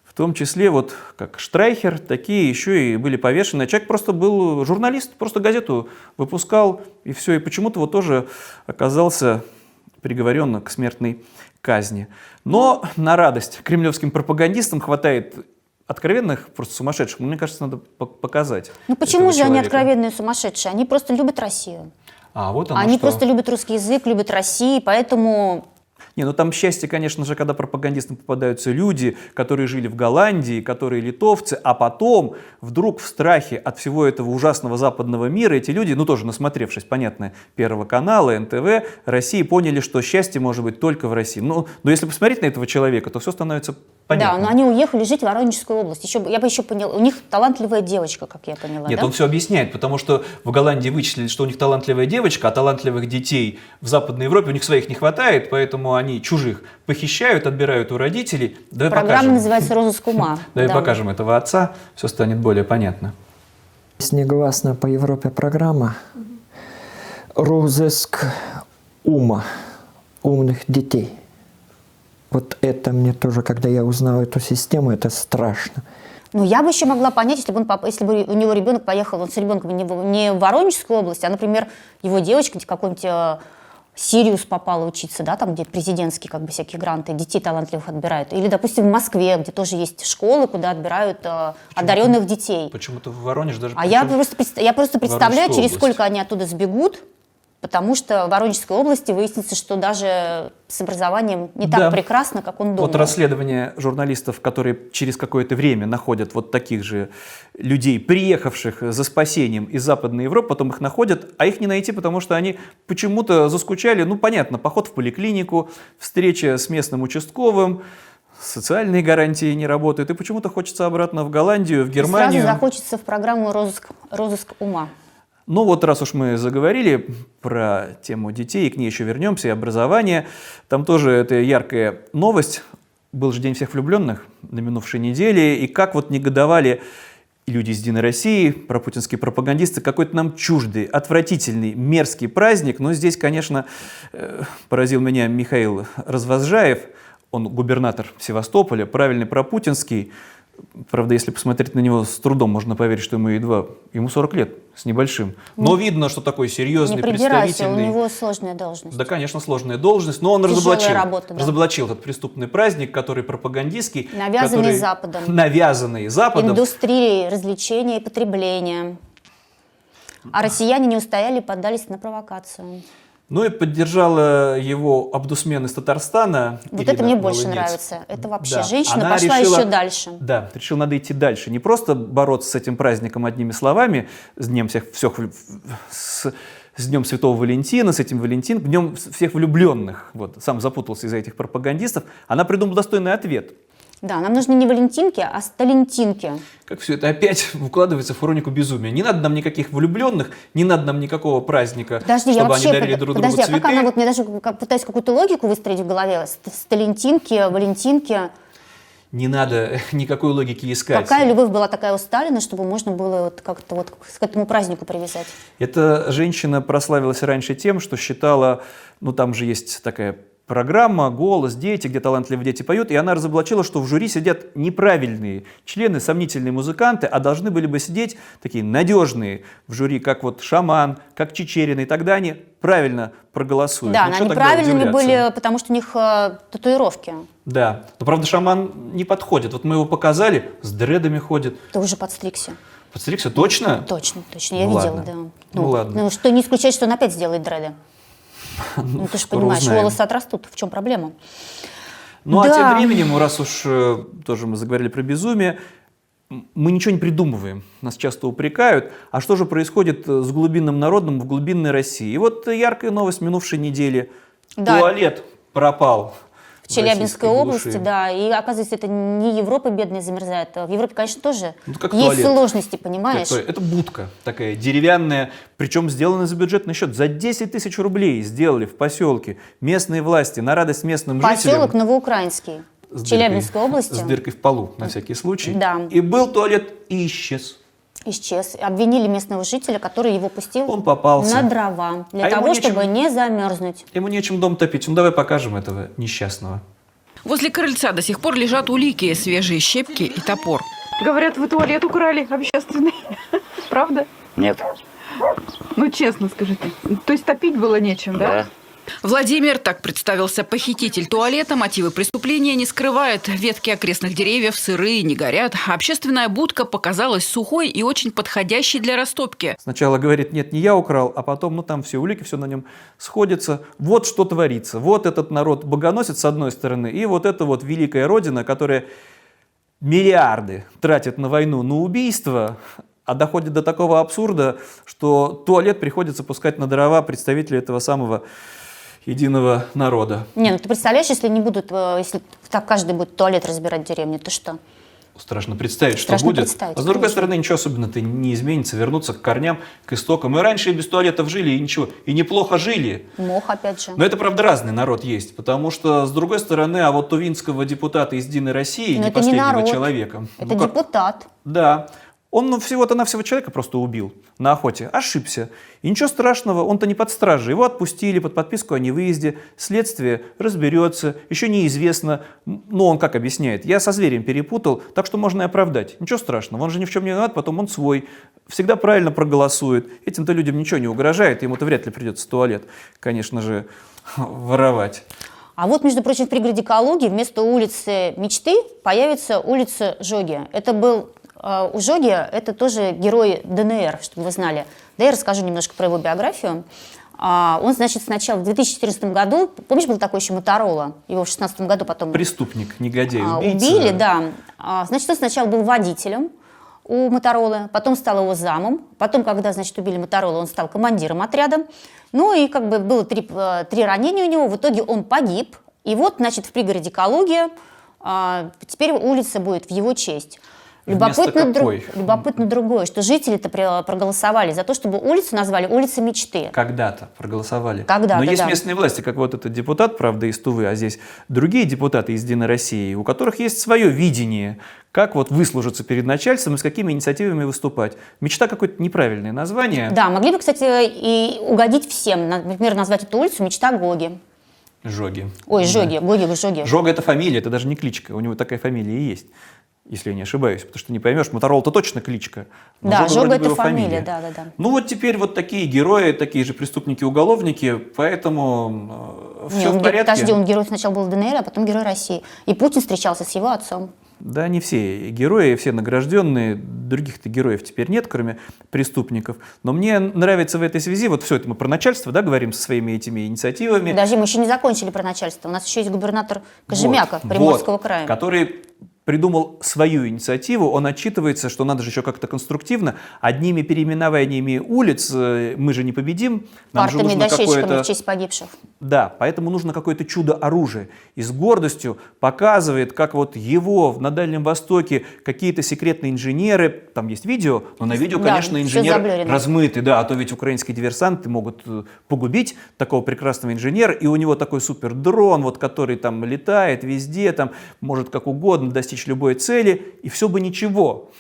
В том числе, вот как Штрайхер, такие еще и были повешены. Человек просто был журналист, просто газету выпускал, и все. И почему-то вот тоже оказался приговорен к смертной казни. Но на радость кремлевским пропагандистам хватает откровенных, просто сумасшедших. Мне кажется, надо по- показать. Ну почему же они человека. откровенные сумасшедшие? Они просто любят Россию. А, вот оно они что. просто любят русский язык, любят Россию, поэтому Не, ну там счастье, конечно же, когда пропагандистам попадаются люди, которые жили в Голландии, которые литовцы, а потом вдруг в страхе от всего этого ужасного западного мира эти люди, ну тоже насмотревшись, понятно, Первого канала, НТВ, России, поняли, что счастье может быть только в России. Ну, но если посмотреть на этого человека, то все становится понятно. да, но они уехали жить в Воронежскую область. Еще, я бы еще поняла, у них талантливая девочка, как я поняла. Нет, да? он все объясняет, потому что в Голландии вычислили, что у них талантливая девочка, а талантливых детей в Западной Европе у них своих не хватает, поэтому они чужих похищают, отбирают у родителей. Давай Программа покажем. называется «Розыск ума». Давай Да. покажем этого отца, все станет более понятно. Негласна по Европе программа «Розыск ума, умных детей». Вот это мне тоже, когда я узнал эту систему, это страшно. Ну, я бы еще могла понять, если бы, он, если бы у него ребенок поехал, он с ребенком не в, не в Воронежскую область, а, например, его девочка какой-нибудь э, Сириус попала учиться, да, там, где президентские как бы всякие гранты, детей талантливых отбирают. Или, допустим, в Москве, где тоже есть школы, куда отбирают э, одаренных детей. Почему-то в Воронеж даже... А я просто, я просто представляю, через сколько они оттуда сбегут, потому что в Воронежской области выяснится, что даже с образованием не так Да. прекрасно, как он думал. Вот расследование журналистов, которые через какое-то время находят вот таких же людей, приехавших за спасением из Западной Европы, потом их находят, а их не найти, потому что они почему-то заскучали, ну понятно, поход в поликлинику, встреча с местным участковым, социальные гарантии не работают, и почему-то хочется обратно в Голландию, в И Германию. Сразу захочется в программу «Розыск, розыск ума». Ну вот раз уж мы заговорили про тему детей, и к ней еще вернемся, и образование, там тоже это яркая новость. Был же День всех влюбленных на минувшей неделе, и как вот негодовали люди из «Единой России», пропутинские пропагандисты, какой-то нам чуждый, отвратительный, мерзкий праздник. Но здесь, конечно, э, поразил меня Михаил Развозжаев, он губернатор Севастополя, правильный пропутинский. Правда, если посмотреть на него, с трудом можно поверить, что ему едва, ему 40 лет, с небольшим. Но Ну, видно, что такой серьезный, Не придирайся, у представительный. него сложная должность. Да, конечно, сложная должность, но он Тяжелая разоблачил, работа, да. разоблачил этот преступный праздник, который пропагандистский. Навязанный который- Западом. Навязанный Западом. Индустрии развлечения и потребления. А россияне не устояли и поддались на провокацию. Ну и поддержала его Абдусмен из Татарстана. Вот Ирина это мне больше Молодец. нравится. Это вообще Да, женщина она пошла решила- еще дальше. Да, решил, надо идти дальше. Не просто бороться с этим праздником одними словами, с Днем всех, всех с, с Днем Святого Валентина, с этим Валентин, Днем всех влюбленных. Вот, сам запутался из-за этих пропагандистов. Она придумала достойный ответ. Да, нам нужны не валентинки, а сталентинки. Как все это опять укладывается в хронику безумия. Не надо нам никаких влюбленных, не надо нам никакого праздника, Подожди, я чтобы вообще... они дарили под- друг Подожди, другу а как цветы. она, вот мне даже как- пытаюсь какую-то логику выстроить в голове. Ст- Сталентинки, валентинки. Не надо никакой логики искать. Какая любовь была такая у Сталина, чтобы можно было вот как-то вот к этому празднику привязать? Эта женщина прославилась раньше тем, что считала, ну там же есть такая программа «Голос», «Дети», где талантливые дети поют, и она разоблачила, что в жюри сидят неправильные члены, сомнительные музыканты, а должны были бы сидеть такие надежные в жюри, как вот Шаман, как Чечерина, и тогда они правильно проголосуют. Да, Ну, они правильными были, потому что у них э, татуировки. Да, но правда Шаман не подходит. Вот мы его показали, с дредами ходит. Ты уже подстригся. Подстригся точно? Точно, точно, я Ну видела, ладно. да. Ну ладно. Ну, что не исключать, что он опять сделает дреды. Ну, ты же понимаешь, узнаем. волосы отрастут. В чем проблема? Ну а Да. тем временем, раз уж э, тоже мы заговорили про безумие, мы ничего не придумываем, нас часто упрекают. А что же происходит э, с глубинным народом в глубинной России? И вот яркая новость минувшей недели. Да. Туалет пропал. В Челябинской области, глуши. да. И оказывается, это не Европа бедная замерзает. а В Европе, конечно, тоже Ну, как есть туалет. сложности, понимаешь? Это, это будка такая деревянная, причем сделана за бюджетный счет. За 10 тысяч рублей сделали в поселке местные власти на радость местным Поселок жителям. Новоукраинский с в Челябинской дыркой- области С дыркой в полу, на всякий случай. Да. И был туалет и исчез. Исчез. Обвинили местного жителя, который его пустил Он попался. на дрова, для А того, нечем- чтобы не замерзнуть. Ему нечем дом топить. Ну давай покажем этого несчастного. Возле крыльца до сих пор лежат улики, свежие щепки и топор. Говорят, вы туалет украли общественный. Правда? Нет. Ну, честно скажите. То есть топить было нечем, да? Владимир, так представился похититель туалета, мотивы преступления не скрывает. Ветки окрестных деревьев сырые, не горят. Общественная будка показалась сухой и очень подходящей для растопки. Сначала говорит, нет, не я украл, а потом, ну там все улики, все на нем сходится. Вот что творится. Вот этот народ богоносит с одной стороны, и вот эта вот великая родина, которая миллиарды тратит на войну, на убийство, а доходит до такого абсурда, что туалет приходится пускать на дрова представителей этого самого единого народа. Не, ну ты представляешь, если не будут, э, если так каждый будет туалет разбирать в деревне, то что? Страшно представить, что Страшно будет. представить, а с другой конечно. стороны, ничего особенно-то не изменится, вернуться к корням, к истокам. Мы раньше и без туалетов жили, и ничего, и неплохо жили. Мох, опять же. Но это, правда, разный народ есть, потому что, с другой стороны, а вот тувинского депутата из «Единой России», Но не это не последнего народ. человека, Это ну как- депутат. да, он ну, всего-то навсего человека просто убил на охоте, ошибся. И ничего страшного, он-то не под стражей. Его отпустили под подписку о невыезде, следствие разберется, еще неизвестно. Ну, он как объясняет, я со зверем перепутал, так что можно и оправдать. Ничего страшного, он же ни в чем не виноват, потом он свой, всегда правильно проголосует. Этим-то людям ничего не угрожает, ему-то вряд ли придется туалет, конечно же, воровать. А вот, между прочим, в пригороде Калуги вместо улицы Мечты появится улица Жоги. Это был э, у Жоги, это тоже герой ДНР, чтобы вы знали. Да я расскажу немножко про его биографию. А, он, значит, сначала в 2014 году, помнишь, был такой еще Моторола, его в 2016 году потом Преступник, негодяй, а, убийца. убили, да. А, Значит, он сначала был водителем у Моторолы, потом стал его замом, потом, когда, значит, убили Моторолу, он стал командиром отряда. Ну и как бы было три, э, три ранения у него, в итоге он погиб. И вот, значит, в пригороде Калуги а, теперь улица будет в его честь. Любопытно, друг- любопытно другое, что жители-то проголосовали за то, чтобы улицу назвали улица мечты. Когда-то проголосовали. Когда-то, Но есть да. местные власти, как вот этот депутат, правда, из Тувы, а здесь другие депутаты из Единой России, у которых есть свое видение, как вот выслужиться перед начальством и с какими инициативами выступать. Мечта какое-то неправильное название. Да, могли бы, кстати, и угодить всем. На- Например, назвать эту улицу «Мечта Гоги». Жоги. Ой, Да. Жоги, Гоги, Жоги. Жога это фамилия, это даже не кличка. У него такая фамилия и есть, если я не ошибаюсь. Потому что не поймешь, Моторола-то точно кличка. но Да, Жога Жога это его фамилия, да, да, да. Ну вот теперь вот такие герои, такие же преступники-уголовники, поэтому все Не, он в порядке. Подожди, он герой сначала был ДНР, а потом герой России. И Путин встречался с его отцом. Да, не все герои, все награжденные, других-то героев теперь нет, кроме преступников. Но мне нравится в этой связи, вот все это мы про начальство, да, говорим со своими этими инициативами. Подожди, мы еще не закончили про начальство. У нас еще есть губернатор Кожемяка Вот, Приморского вот, края. Который придумал свою инициативу, он отчитывается, что надо же еще как-то конструктивно. Одними переименованиями улиц э, мы же не победим. Нам же Партами, нужно дощечками в честь погибших. Да, поэтому нужно какое-то чудо-оружие. И с гордостью показывает, как вот его на Дальнем Востоке какие-то секретные инженеры, там есть видео, но на видео, Да, конечно, инженер размытый, да, а то ведь украинские диверсанты могут э, погубить такого прекрасного инженера, и у него такой супер дрон, вот, который там летает везде, там может как угодно достичь любой цели, и все бы ничего.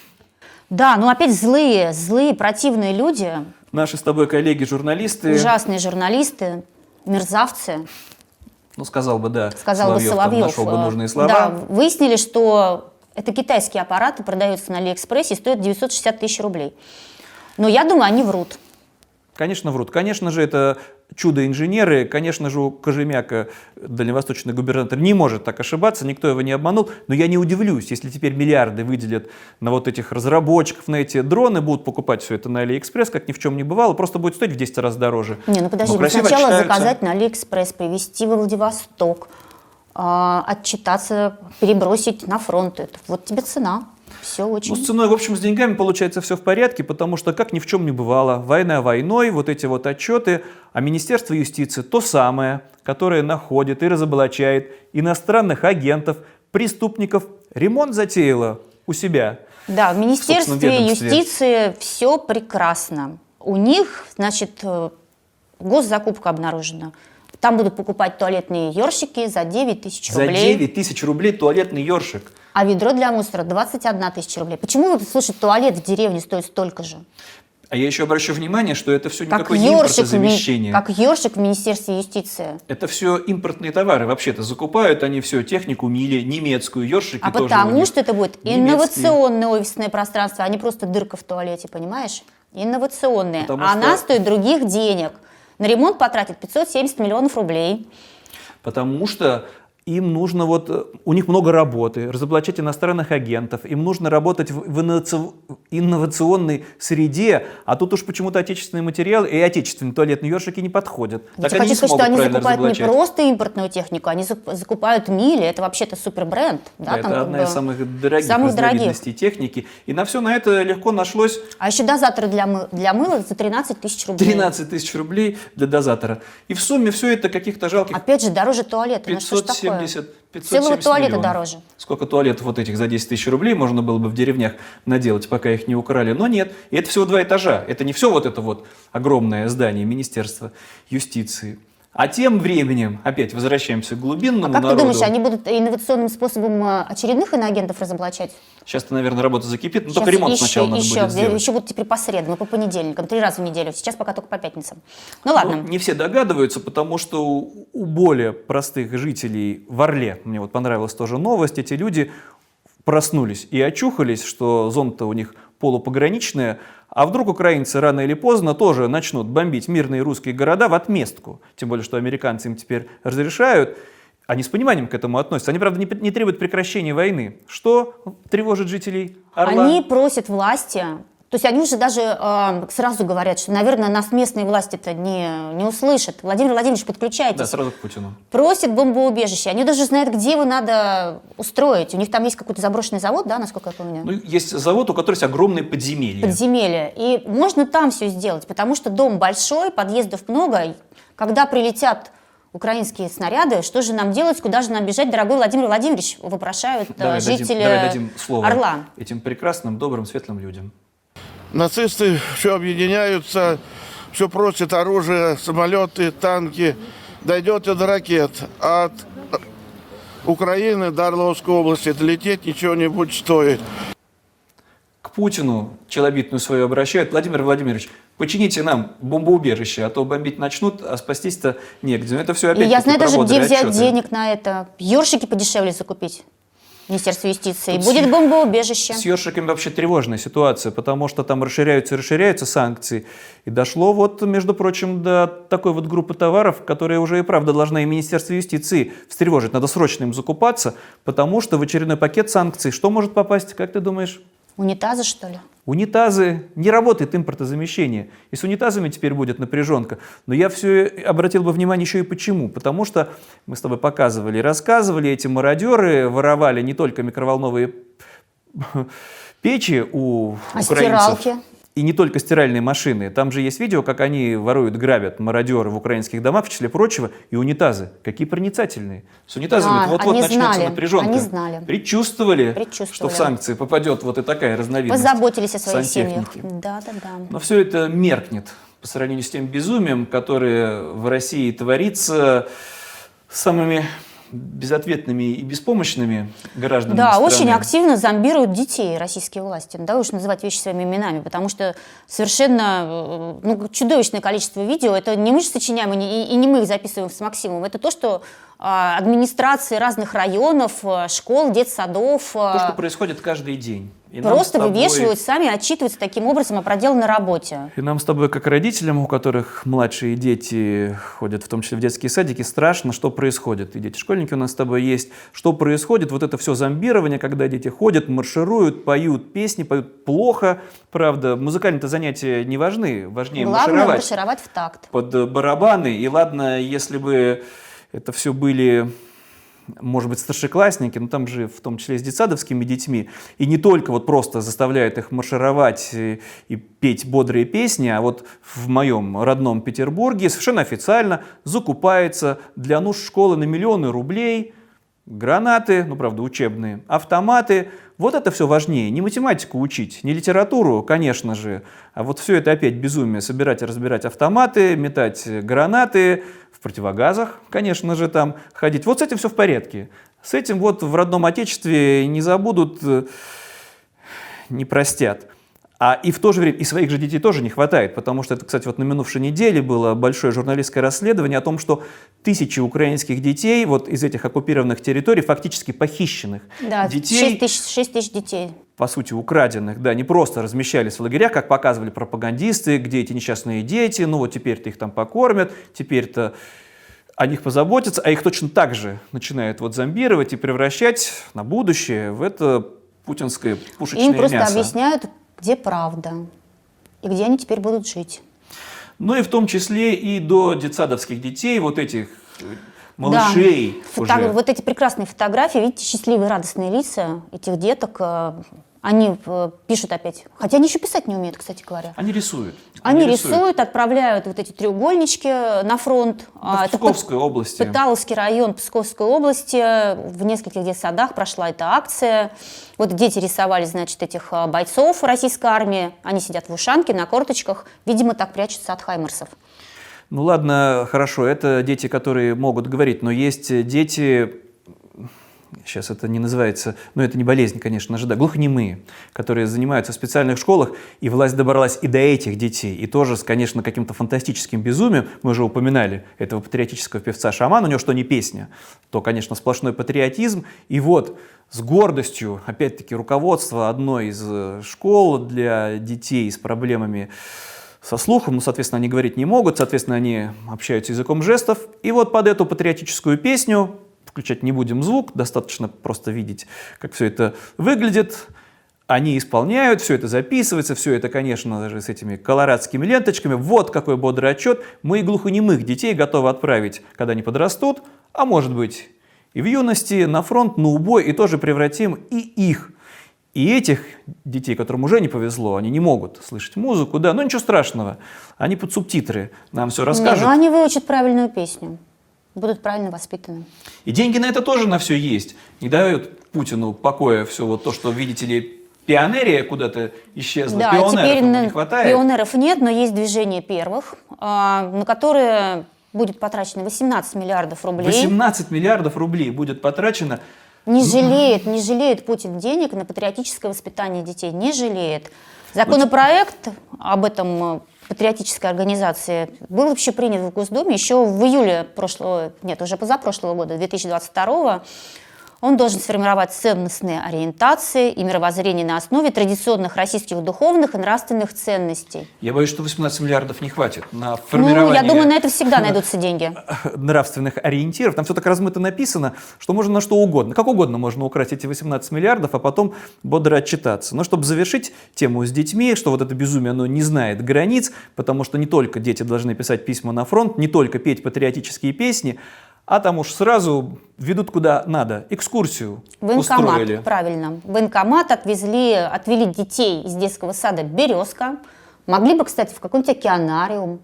Да, ну опять злые, злые, противные люди, Наши с тобой коллеги-журналисты, ужасные журналисты, мерзавцы, ну, сказал бы, да, сказал бы там Соловьев. нашел бы э, нужные слова. Да, выяснили, что это китайские аппараты, продаются на Алиэкспрессе и стоят 960 тысяч рублей. Но я думаю, они врут. Конечно, врут. Конечно же, это чудо-инженеры. Конечно же, у Кожемяка, дальневосточный губернатор, не может так ошибаться, никто его не обманул. Но я не удивлюсь, если теперь миллиарды выделят на вот этих разработчиков, на эти дроны, будут покупать все это на Алиэкспресс, как ни в чем не бывало, просто будет стоить в 10 раз дороже. Не, ну подожди, ну сначала отчитаются. заказать на Алиэкспресс, привезти во Владивосток, а, отчитаться, перебросить на фронт. Это вот тебе цена. Все очень... Ну, с ценой, в общем, с деньгами получается все в порядке, потому что, как ни в чем не бывало, война войной, вот эти вот отчеты, а Министерство юстиции то самое, которое находит и разоблачает иностранных агентов, преступников, ремонт затеяло у себя. Да, в Министерстве ведомстве. юстиции все прекрасно. У них, значит, э, госзакупка обнаружена. Там будут покупать туалетные ёршики за 9 тысяч За рублей. 9 тысяч рублей туалетный ёршик. А ведро для мусора 21 тысяча рублей. Почему, слушай, туалет в деревне стоит столько же? А я еще обращу внимание, что это все Как никакое не импортозамещение. как ёршик в Министерстве юстиции. Это все импортные товары. Вообще-то закупают они все технику Мили, немецкую, ёршики А тоже потому что это будет немецкие. инновационное офисное пространство, а не просто дырка в туалете, понимаешь? Инновационное. Потому а что- она стоит других денег. На ремонт потратит 570 миллионов рублей. Потому что им нужно вот, э, у них много работы, разоблачать иностранных агентов, им нужно работать в, в инноваци- инновационной среде, а тут уж почему-то отечественный материал и отечественные туалетные ёршики не подходят. Я Так хочу сказать, что они закупают не просто импортную технику, они зак- закупают мили, это вообще-то супербренд. Да, Да, там это как одна из самых дорогих самых дорогих. техники. И на все на это легко нашлось А еще дозаторы для, мы- для мыла за 13 тысяч рублей. 13 тысяч рублей для дозатора. И в сумме все это каких-то жалких Опять же, дороже туалета. Ну что ж такое? 570, 570 Целого туалета миллионов. дороже. Сколько туалетов вот этих за 10 тысяч рублей можно было бы в деревнях наделать, пока их не украли. Но нет. И это всего два этажа. Это не все вот это вот огромное здание Министерства юстиции. А тем временем, опять возвращаемся к глубинному А как народу. ты думаешь, они будут инновационным способом э, очередных иноагентов разоблачать? Сейчас-то, наверное, работа закипит. Но Сейчас только ремонт еще, сначала надо еще, будет сделать. еще будут теперь по средам по понедельникам, три раза в неделю. Сейчас пока только по пятницам. Ну ладно. Ну, не все догадываются, потому что у, у более простых жителей в Орле, мне вот понравилась тоже новость, эти люди проснулись и очухались, что зона-то у них полупограничная, а вдруг украинцы рано или поздно тоже начнут бомбить мирные русские города в отместку. Тем более, что американцы им теперь разрешают. Они с пониманием к этому относятся. Они, правда, не, не требуют прекращения войны. Что тревожит жителей Орла? Они просят власти, то есть они уже даже э, сразу говорят, что, наверное, нас местные власти-то не, не услышат. Владимир Владимирович, подключайтесь. Да, сразу к Путину. Просят бомбоубежище. Они даже знают, где его надо устроить. У них там есть какой-то заброшенный завод, да, насколько я помню? Ну, есть завод, у которого есть огромные подземелья. подземелье. И можно там все сделать, потому что дом большой, подъездов много. Когда прилетят украинские снаряды, что же нам делать, куда же нам бежать, дорогой Владимир Владимирович, вопрошают Давай дадим, жители давай дадим слово Орла. этим прекрасным, добрым, светлым людям. Нацисты все объединяются, все просят оружие, самолеты, танки. Дойдет и до ракет. А от Украины до Орловской области долететь ничего не будет стоить. К Путину челобитную свою обращают. Владимир Владимирович, почините нам бомбоубежище, а то бомбить начнут, а спастись-то негде. Но это все И опять я знаю даже, где взять отчеты. денег на это. Ёршики подешевле закупить. Министерство юстиции. Тут Будет с- бомбоубежище. С ёршиками вообще тревожная ситуация, потому что там расширяются и расширяются санкции. И дошло вот, между прочим, до такой вот группы товаров, которые уже и правда должна и Министерство юстиции встревожить. Надо срочно им закупаться, потому что в очередной пакет санкций что может попасть, как ты думаешь? Унитазы, что ли? Унитазы, не работает импортозамещение. И с унитазами теперь будет напряженка. Но я все обратил бы внимание еще и почему. Потому что мы с тобой показывали и рассказывали, эти мародеры воровали не только микроволновые печи у А украинцев. стиралки? И не только стиральные машины. Там же есть видео, как они воруют, грабят мародеры в украинских домах, в числе прочего, и унитазы. Какие проницательные. С унитазами А, вот-вот начнется знали, напряженка. они знали. Предчувствовали, Предчувствовали. что в санкции попадет вот и такая разновидность Позаботились о своих семьях. Да, да, да. Но все это меркнет по сравнению с тем безумием, которое в России творится самыми безответными и беспомощными гражданами Да, страны. очень активно зомбируют детей российские власти. Да, уж называть вещи своими именами, потому что совершенно э, ну, чудовищное количество видео. Это не мы же сочиняем, и не, и не мы их записываем с Максимом. Это то, что а, администрации разных районов, э, школ, детсадов То, что э, происходит каждый день. И просто тобой- вывешивают сами, отчитываются таким образом о проделанной работе. И нам с тобой, как родителям, у которых младшие дети ходят, в том числе в детские садики, страшно, что происходит. И дети-школьники у нас с тобой есть. Что происходит? Вот это все зомбирование, когда дети ходят, маршируют, поют песни, поют плохо. Правда, музыкальные-то занятия не важны. Важнее Главное маршировать маршировать в такт. под барабаны. И ладно, если бы это все были может быть, старшеклассники, но там же в том числе с детсадовскими детьми, и не только вот просто заставляют их маршировать и, и петь бодрые песни, а вот в моем родном Петербурге совершенно официально закупается для нужд школы на миллионы рублей гранаты, ну, правда, учебные, автоматы. Вот это все важнее. Не математику учить, не литературу, конечно же, а вот все это опять безумие. Собирать и разбирать автоматы, метать гранаты, противогазах, конечно же, там ходить. Вот с этим все в порядке. С этим вот в родном отечестве не забудут, э, не простят. А и в то же время и своих же детей тоже не хватает, потому что это, кстати, вот на минувшей неделе было большое журналистское расследование о том, что тысячи украинских детей вот из этих оккупированных территорий, фактически похищенных Да, детей, 6 тысяч, 6 тысяч детей. по сути, украденных, да, не просто размещались в лагерях, как показывали пропагандисты, где эти несчастные дети, ну вот теперь-то их там покормят, теперь-то о них позаботятся, а их точно так же начинают вот зомбировать и превращать на будущее в это путинское пушечное Им просто мясо. объясняют, где правда и где они теперь будут жить. Ну и в том числе и до детсадовских детей, вот этих э, малышей Да. уже. Фото- Вот эти прекрасные фотографии, видите, счастливые, радостные лица этих деток, э, они э, пишут опять. Хотя они еще писать не умеют, кстати говоря. Они рисуют. Они, рисуют, отправляют вот эти треугольнички на фронт. А, в Псковской области. Пыталовский район Псковской области. В нескольких детсадах прошла эта акция. Вот дети рисовали, значит, этих а, бойцов российской армии. Они сидят в ушанке, на корточках. Видимо, так прячутся от хаймерсов. Ну ладно, хорошо, это дети, которые могут говорить, но есть дети, сейчас это не называется, но это не болезнь, конечно же, да, глухонемые, которые занимаются в специальных школах, и власть добралась и до этих детей, и тоже с, конечно, каким-то фантастическим безумием, мы уже упоминали этого патриотического певца Шаман, у него что не песня, то, конечно, сплошной патриотизм, и вот с гордостью, опять-таки, руководство одной из э, школ для детей с проблемами со слухом, ну, соответственно, они говорить не могут, соответственно, они общаются языком жестов. И вот под эту патриотическую песню, включать не будем звук, достаточно просто видеть, как все это выглядит, они исполняют, все это записывается, все это, конечно, даже с этими колорадскими ленточками. Вот какой бодрый отчет. Мы и глухонемых детей готовы отправить, когда они подрастут, а может быть и в юности на фронт, на убой, и тоже превратим и их и этих детей, которым уже не повезло, они не могут слышать музыку, да, но ничего страшного, они под субтитры нам все Не, расскажут. ну они выучат правильную песню. Будут правильно воспитаны. И деньги на это тоже на все есть. Не дают Путину покоя все вот то, что, видите ли, пионерия куда-то исчезла, Да, пионеров теперь не хватает. пионеров нет, но есть движение первых, а, на которые будет потрачено 18 миллиардов рублей. 18 миллиардов рублей будет потрачено. Не жалеет, не жалеет Путин денег на патриотическое воспитание детей, не жалеет. Законопроект об этом патриотической организации был вообще принят в Госдуме еще в июле прошлого, нет, уже позапрошлого года, 2022 Он должен сформировать ценностные ориентации и мировоззрение на основе традиционных российских духовных и нравственных ценностей. Я боюсь, что 18 миллиардов не хватит на Ну, формирование я думаю, на это всегда найдутся деньги. нравственных ориентиров. Там все так размыто написано, что можно на что угодно. Как угодно можно украсть эти 18 миллиардов, а потом бодро отчитаться. Но чтобы завершить тему с детьми, что вот это безумие, оно не знает границ, потому что не только дети должны писать письма на фронт, не только петь патриотические песни, а там уж сразу ведут куда надо. Экскурсию Военкомат, устроили. правильно. В Военкомат отвезли, отвели детей из детского сада «Березка». Могли бы, кстати, в какой-нибудь океанариум.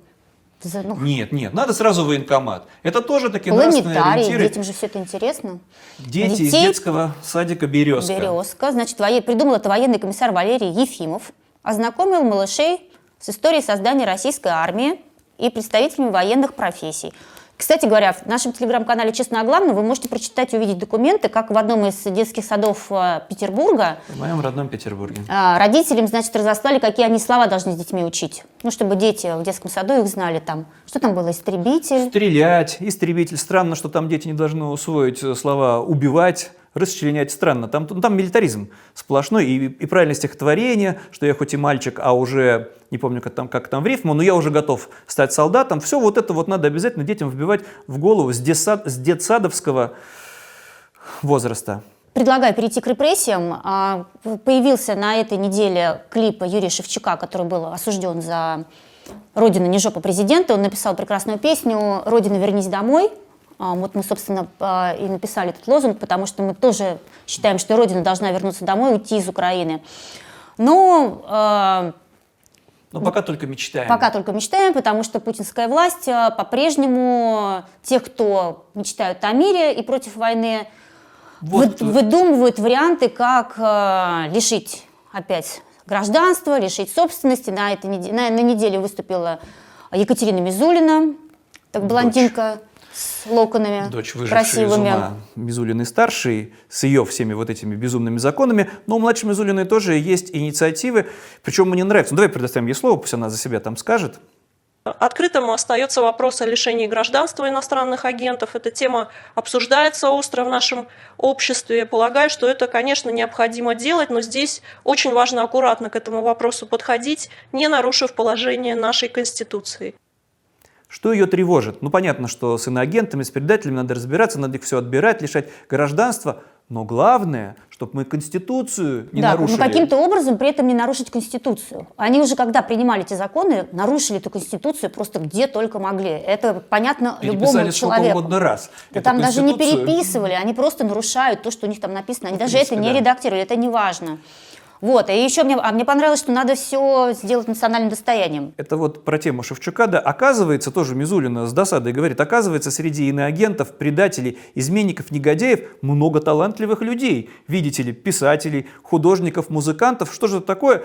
Ну, Нет, нет, надо сразу в военкомат. Это тоже такие нравственные ориентиры. Детям же все это интересно. Дети из Детей- детского садика «Березка». «Березка». Значит, воен- придумал это военный комиссар Валерий Ефимов. Ознакомил малышей с историей создания российской армии и представителями военных профессий. Кстати говоря, в нашем телеграм-канале «Честно о главном» вы можете прочитать и увидеть документы, как в одном из детских садов э, Петербурга В моем родном Петербурге. а, родителям, значит, разослали, какие они слова должны с детьми учить. Ну, чтобы дети в детском саду их знали там. Что там было? Истребитель. Стрелять, истребитель. Странно, что там дети не должны усвоить э, слова убивать, расчленять. Странно. Там, ну, там милитаризм сплошной и, и правильное стихотворение, что я хоть и мальчик, а уже не помню, как там, как там в рифму, но я уже готов стать солдатом. Все вот это вот надо обязательно детям вбивать в голову с, детсад- с детсадовского возраста. Предлагаю перейти к репрессиям. А, Появился на этой неделе клип Юрия Шевчука, который был осужден за «Родина не жопа президента». Он написал прекрасную песню «Родина, вернись домой». А, Вот мы, собственно, а, и написали этот лозунг, потому что мы тоже считаем, что Родина должна вернуться домой, уйти из Украины. Но а, Но пока только мечтаем. Пока только мечтаем, потому что путинская власть по-прежнему тех, кто мечтают о мире и против войны, Вот. вы- выдумывают варианты, как лишить опять гражданства, лишить собственности. На, этой на, на неделе выступила Екатерина Мизулина, так блондинка с локонами Дочь выжившая из красивыми. ума Мизулиной старшей, с ее всеми вот этими безумными законами. Но у младшей Мизулиной тоже есть инициативы, причем мне нравится. Ну, давай предоставим ей слово, пусть она за себя там скажет. Открытым остается вопрос о лишении гражданства иностранных агентов. Эта тема обсуждается остро в нашем обществе. Я полагаю, что это, конечно, необходимо делать, но здесь очень важно аккуратно к этому вопросу подходить, не нарушив положение нашей Конституции. Что ее тревожит? Ну, понятно, что с иноагентами, с предателями надо разбираться, надо их все отбирать, лишать гражданства. Но главное, чтобы мы Конституцию не да, нарушили. но каким-то образом при этом не нарушить Конституцию. Они уже, когда принимали эти законы, нарушили эту Конституцию просто где только могли. Это понятно любому человеку. угодно раз. Да там даже не переписывали, они просто нарушают то, что у них там написано. Они Ну, даже это принципе, не да. редактировали, это не важно. Вот, и еще мне, а мне понравилось, что надо все сделать национальным достоянием. Это вот про тему Шевчука, да, оказывается, тоже Мизулина с досадой говорит, оказывается, среди иноагентов, предателей, изменников, негодяев много талантливых людей. Видите ли, писателей, художников, музыкантов, что же это такое?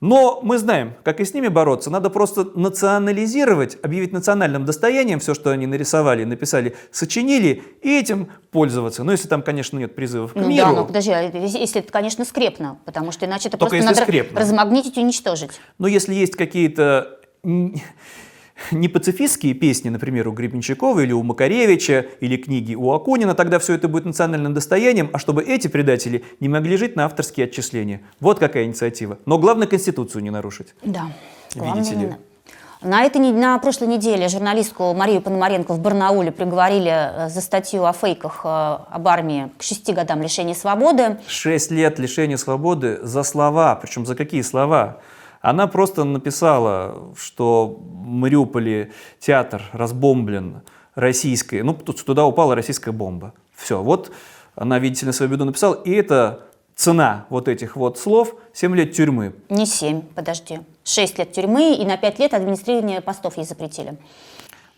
Но мы знаем, как и с ними бороться. Надо просто национализировать, объявить национальным достоянием все, что они нарисовали, написали, сочинили, и этим пользоваться. Ну, если там, конечно, нет призывов к Ну миру. да, ну подожди, а если это, конечно, скрепно, потому что иначе это Только просто надо скрепно. размагнитить и уничтожить. Но если есть какие-то не пацифистские песни, например, у Гребенщикова или у Макаревича, или книги у Акунина, тогда все это будет национальным достоянием, а чтобы эти предатели не могли жить на авторские отчисления. Вот какая инициатива. Но главное, Конституцию не нарушить. Да. Видите ли. именно. На, этой, на прошлой неделе журналистку Марию Пономаренко в Барнауле приговорили э, за статью о фейках э, об армии к шести годам лишения свободы. Шесть лет лишения свободы за слова. Причем за какие слова? Она просто написала, что в Мариуполе театр разбомблен российской, ну, тут туда упала российская бомба. Все, вот она, видите ли, на свою беду написала, и это цена вот этих вот слов 7 лет тюрьмы. Не семь, подожди. Шесть лет тюрьмы и на пять лет администрирование постов ей запретили.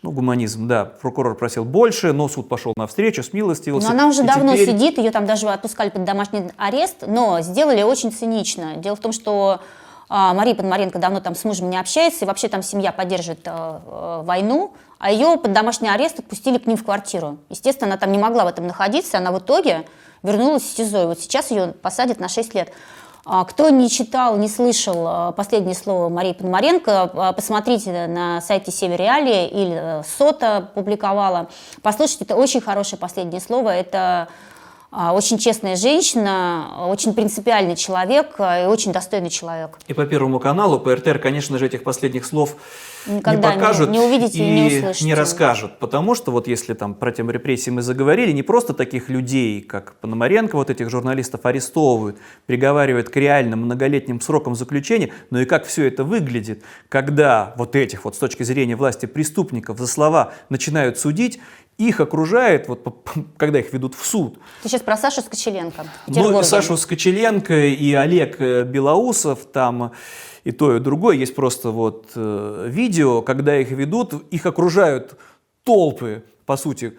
Ну, гуманизм, да. Прокурор просил больше, но суд пошел навстречу, смилостивился. Но она уже И давно теперь- сидит, ее там даже отпускали под домашний арест, но сделали очень цинично. Дело в том, что а, Мария Пономаренко давно там с мужем не общается, и вообще там семья поддерживает а, а, войну, а ее под домашний арест отпустили к ним в квартиру. Естественно, она там не могла в этом находиться, она в итоге вернулась в СИЗО, и вот сейчас ее посадят на 6 лет. А, Кто не читал, не слышал а, последнее слово Марии Пономаренко, посмотрите на сайте Северреалии или э, СОТа публиковала. Послушайте, это очень хорошее последнее слово. Это очень честная женщина, очень принципиальный человек а, и очень достойный человек. И по Первому каналу, по РТР, конечно же, этих последних слов Никогда не покажут не, не увидите и, не услышите. не расскажут. Потому что вот если там про тему репрессий мы заговорили, не просто таких людей, как Пономаренко, вот этих журналистов арестовывают, приговаривают к реальным многолетним срокам заключения, но и как все это выглядит, когда вот этих вот с точки зрения власти преступников за слова начинают судить, их окружает, вот, когда их ведут в суд, Ты сейчас про Сашу Скочеленко. ну. Сашу Скочеленко, и Олег э, Белоусов, там и то, и другое. Есть просто вот э, видео, когда их ведут, их окружают толпы, по сути,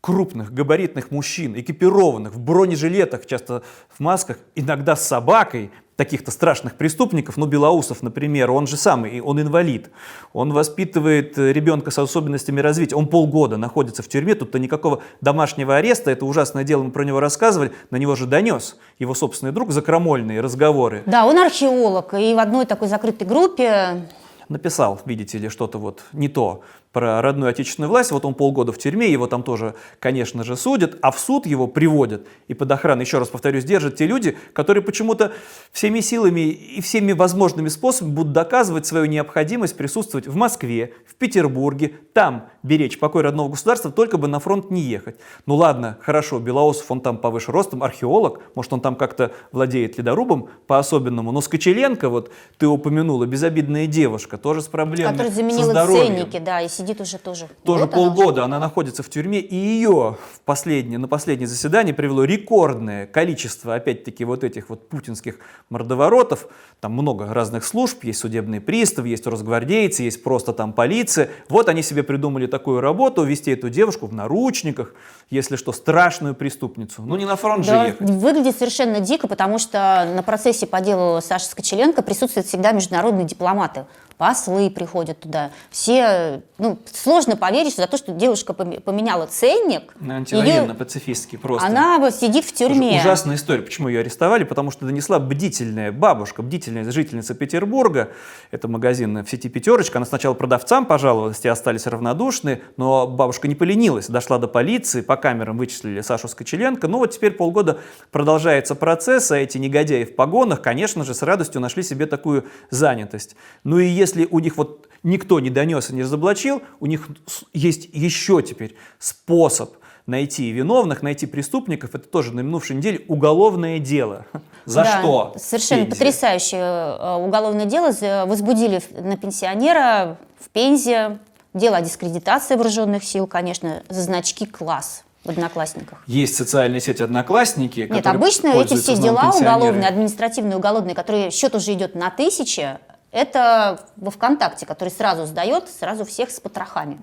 крупных, габаритных мужчин, экипированных, в бронежилетах, часто в масках, иногда с собакой, таких-то страшных преступников, ну, Белоусов, например, он же самый, он инвалид, он воспитывает э, ребенка с особенностями развития, он полгода находится в тюрьме, тут-то никакого домашнего ареста, это ужасное дело, мы про него рассказывали, на него же донес его собственный друг за крамольные разговоры. Да, он археолог, и в одной такой закрытой группе написал, видите ли, что-то вот не то про родную отечественную власть. Вот он полгода в тюрьме, его там тоже, конечно же, судят, а в суд его приводят и под охраной, еще раз повторюсь, держат те люди, которые почему-то всеми силами и всеми возможными способами будут доказывать свою необходимость присутствовать в Москве, в Петербурге, там беречь покой родного государства, только бы на фронт не ехать. Ну ладно, хорошо, Белоусов, он там повыше ростом, археолог, может, он там как-то владеет ледорубом по-особенному, но Скочеленко, вот ты упомянула, безобидная девушка, тоже с проблемами который заменила ценники, да, и сидит уже тоже. Тоже год она полгода она находится в тюрьме, и ее в последнее, на последнее заседание привело рекордное количество, опять-таки, вот этих вот путинских мордоворотов. Там много разных служб, есть судебный пристав, есть росгвардейцы, есть просто там полиция. Вот они себе придумали такую работу, вести эту девушку в наручниках, если что, страшную преступницу. Ну не на фронт Да, же ехать. выглядит совершенно дико, потому что на процессе по делу Саши Скочеленко присутствуют всегда международные дипломаты. Послы приходят туда. Все, ну, сложно поверить что за то, что девушка поме- поменяла ценник. На антивоенно-пацифистский просто. Она сидит в тюрьме. Ужасная история. Почему ее арестовали? Потому что донесла бдительная бабушка, бдительная жительница Петербурга. Это магазин в сети «Пятерочка». Она сначала продавцам пожаловалась, те остались равнодушны, но бабушка не поленилась. Дошла до полиции, по камерам вычислили Сашу Скочеленко. Ну вот теперь полгода продолжается процесс, а эти негодяи в погонах, конечно же, с радостью нашли себе такую занятость. Ну и если у них вот никто не донес и не разоблачил, у них есть еще теперь способ найти виновных, найти преступников. Это тоже на минувшей неделе уголовное дело. За Да, что? Совершенно Пензе? потрясающее э, уголовное дело. З- Возбудили на пенсионера в Пензе. Дело о дискредитации вооруженных сил, конечно, за значки класс в Одноклассниках. Есть социальные сети «Одноклассники», Нет, обычно эти все дела уголовные, административные, уголовные, которые счет уже идет на тысячи, это во ВКонтакте, который сразу сдает, сразу всех с потрохами.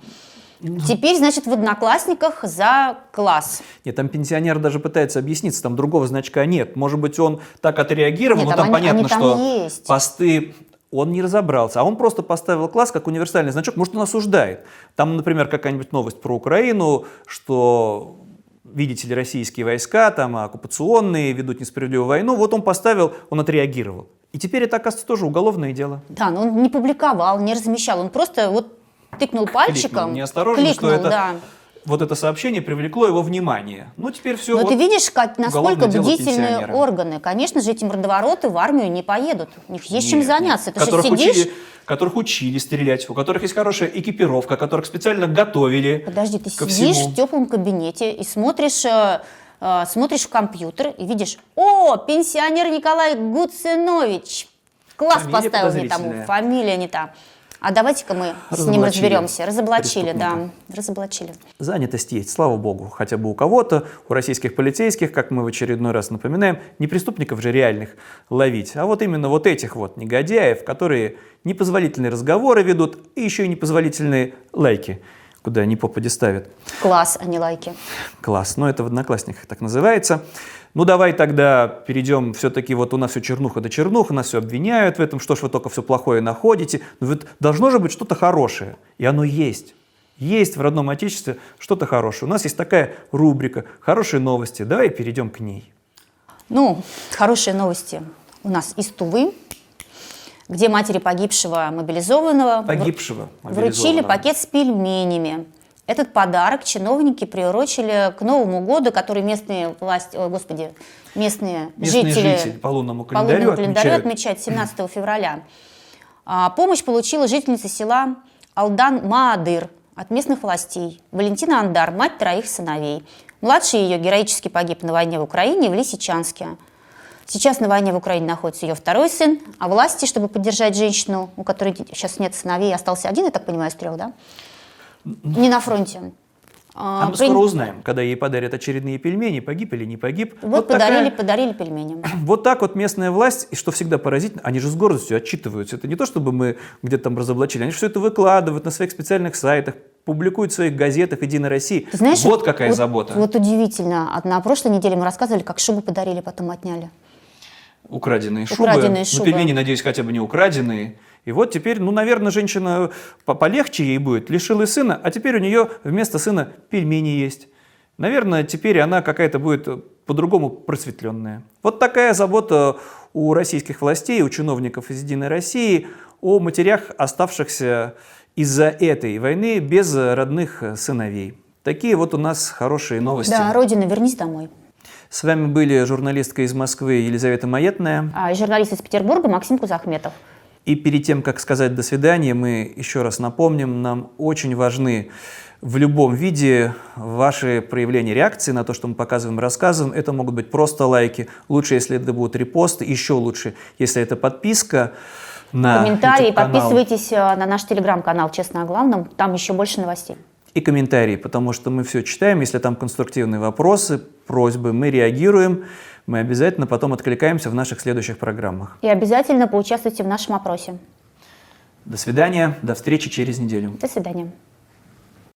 Ну. Теперь, значит, в Одноклассниках за класс. Нет, там пенсионер даже пытается объясниться, там другого значка нет. Может быть, он так отреагировал, Нет, но там там они- понятно, они там что есть. посты он не разобрался, а он просто поставил класс как универсальный значок, может, он осуждает. Там, например, какая-нибудь новость про Украину, что видите ли, российские войска, там, оккупационные, ведут несправедливую войну, вот он поставил, он отреагировал. И теперь это, оказывается, тоже уголовное дело. Да, но он не публиковал, не размещал, он просто вот тыкнул пальчиком. Кликнул неосторожно, кликнул, что это да. вот это сообщение привлекло его внимание. Ну, теперь все. Но ты видишь, как, насколько бдительные органы. Конечно же, эти мордовороты в армию не поедут. У них есть чем Нет, заняться. нет. Ты же которых, сидишь... учили, которых учили стрелять, у которых есть хорошая экипировка, которых специально готовили. Подожди, ты сидишь всему. в теплом кабинете и смотришь, э, смотришь в компьютер и видишь, о, пенсионер Николай Гуцинович. Класс Фамилия поставил не тому, фамилия не та. А давайте-ка мы с ним разберемся. Разоблачили, да, разоблачили. Занятость есть, слава богу, хотя бы у кого-то, у российских полицейских, как мы в очередной раз напоминаем, не преступников же реальных ловить, а вот именно вот этих вот негодяев, которые непозволительные разговоры ведут и еще и непозволительные лайки, куда ни попади ставят. Класс, а не лайки. Класс, но это в Одноклассниках так называется. Ну давай тогда перейдем, все-таки вот у нас все чернуха да чернуха, нас все обвиняют в этом, что ж вы только все плохое находите. Но ведь должно же быть что-то хорошее, и оно есть. Есть в родном отечестве что-то хорошее. У нас есть такая рубрика «Хорошие новости». Давай перейдем к ней. Ну, хорошие новости у нас из Тувы, где матери погибшего мобилизованного Погибшего вручили мобилизованного. пакет с пельменями. Этот подарок чиновники приурочили к Новому году, который местные власти, ой, господи, местные Местные жители жители по лунному по календарю лунному календарю отмечают. отмечают 17 февраля. А, помощь получила жительница села Алдан Маадыр от местных властей. Валентина Андар, мать троих сыновей. Младший ее героически погиб на войне в Украине в Лисичанске. Сейчас на войне в Украине находится ее второй сын, а власти, чтобы поддержать женщину, у которой сейчас нет сыновей, остался один, я так понимаю, из трех, да? Не на фронте. А мы при- скоро узнаем, когда ей подарят очередные пельмени, погиб или не погиб. Вот, такая- подарили, подарили пельмени. Вот так вот местная власть, и что всегда поразительно, они же с гордостью отчитываются. Это не то, чтобы мы где-то там разоблачили, они все это выкладывают на своих специальных сайтах, публикуют в своих газетах «Единая Россия». Ты знаешь, вот какая вот- забота. Вот удивительно. А На прошлой неделе мы рассказывали, как шубу подарили, потом отняли. Украденные шубы. Украденные Ну, шубы. пельмени, надеюсь, хотя бы не украденные. И вот теперь, ну, наверное, женщина по- полегче ей будет. Лишила сына, а теперь у нее вместо сына пельмени есть. Наверное, теперь она какая-то будет по-другому просветленная. Вот такая забота у российских властей, у чиновников из «Единой России» о матерях, оставшихся из-за этой войны без родных сыновей. Такие вот у нас хорошие новости. Да, Родина, вернись домой. С вами были журналистка из Москвы Елизавета Маетная. А, и журналист из Петербурга Максим Кузахметов. И перед тем, как сказать «до свидания», мы еще раз напомним, нам очень важны в любом виде ваши проявления реакции на то, что мы показываем и рассказываем. Это могут быть просто лайки. Лучше, если это будут репосты, еще лучше, если это подписка. на комментарии, подписывайтесь э, на наш телеграм-канал «Честно о главном», там еще больше новостей. И комментарии, потому что мы все читаем. Если там конструктивные вопросы, просьбы, мы реагируем. Мы обязательно потом откликаемся в наших следующих программах. И обязательно поучаствуйте в нашем опросе. До свидания, до встречи через неделю. До свидания.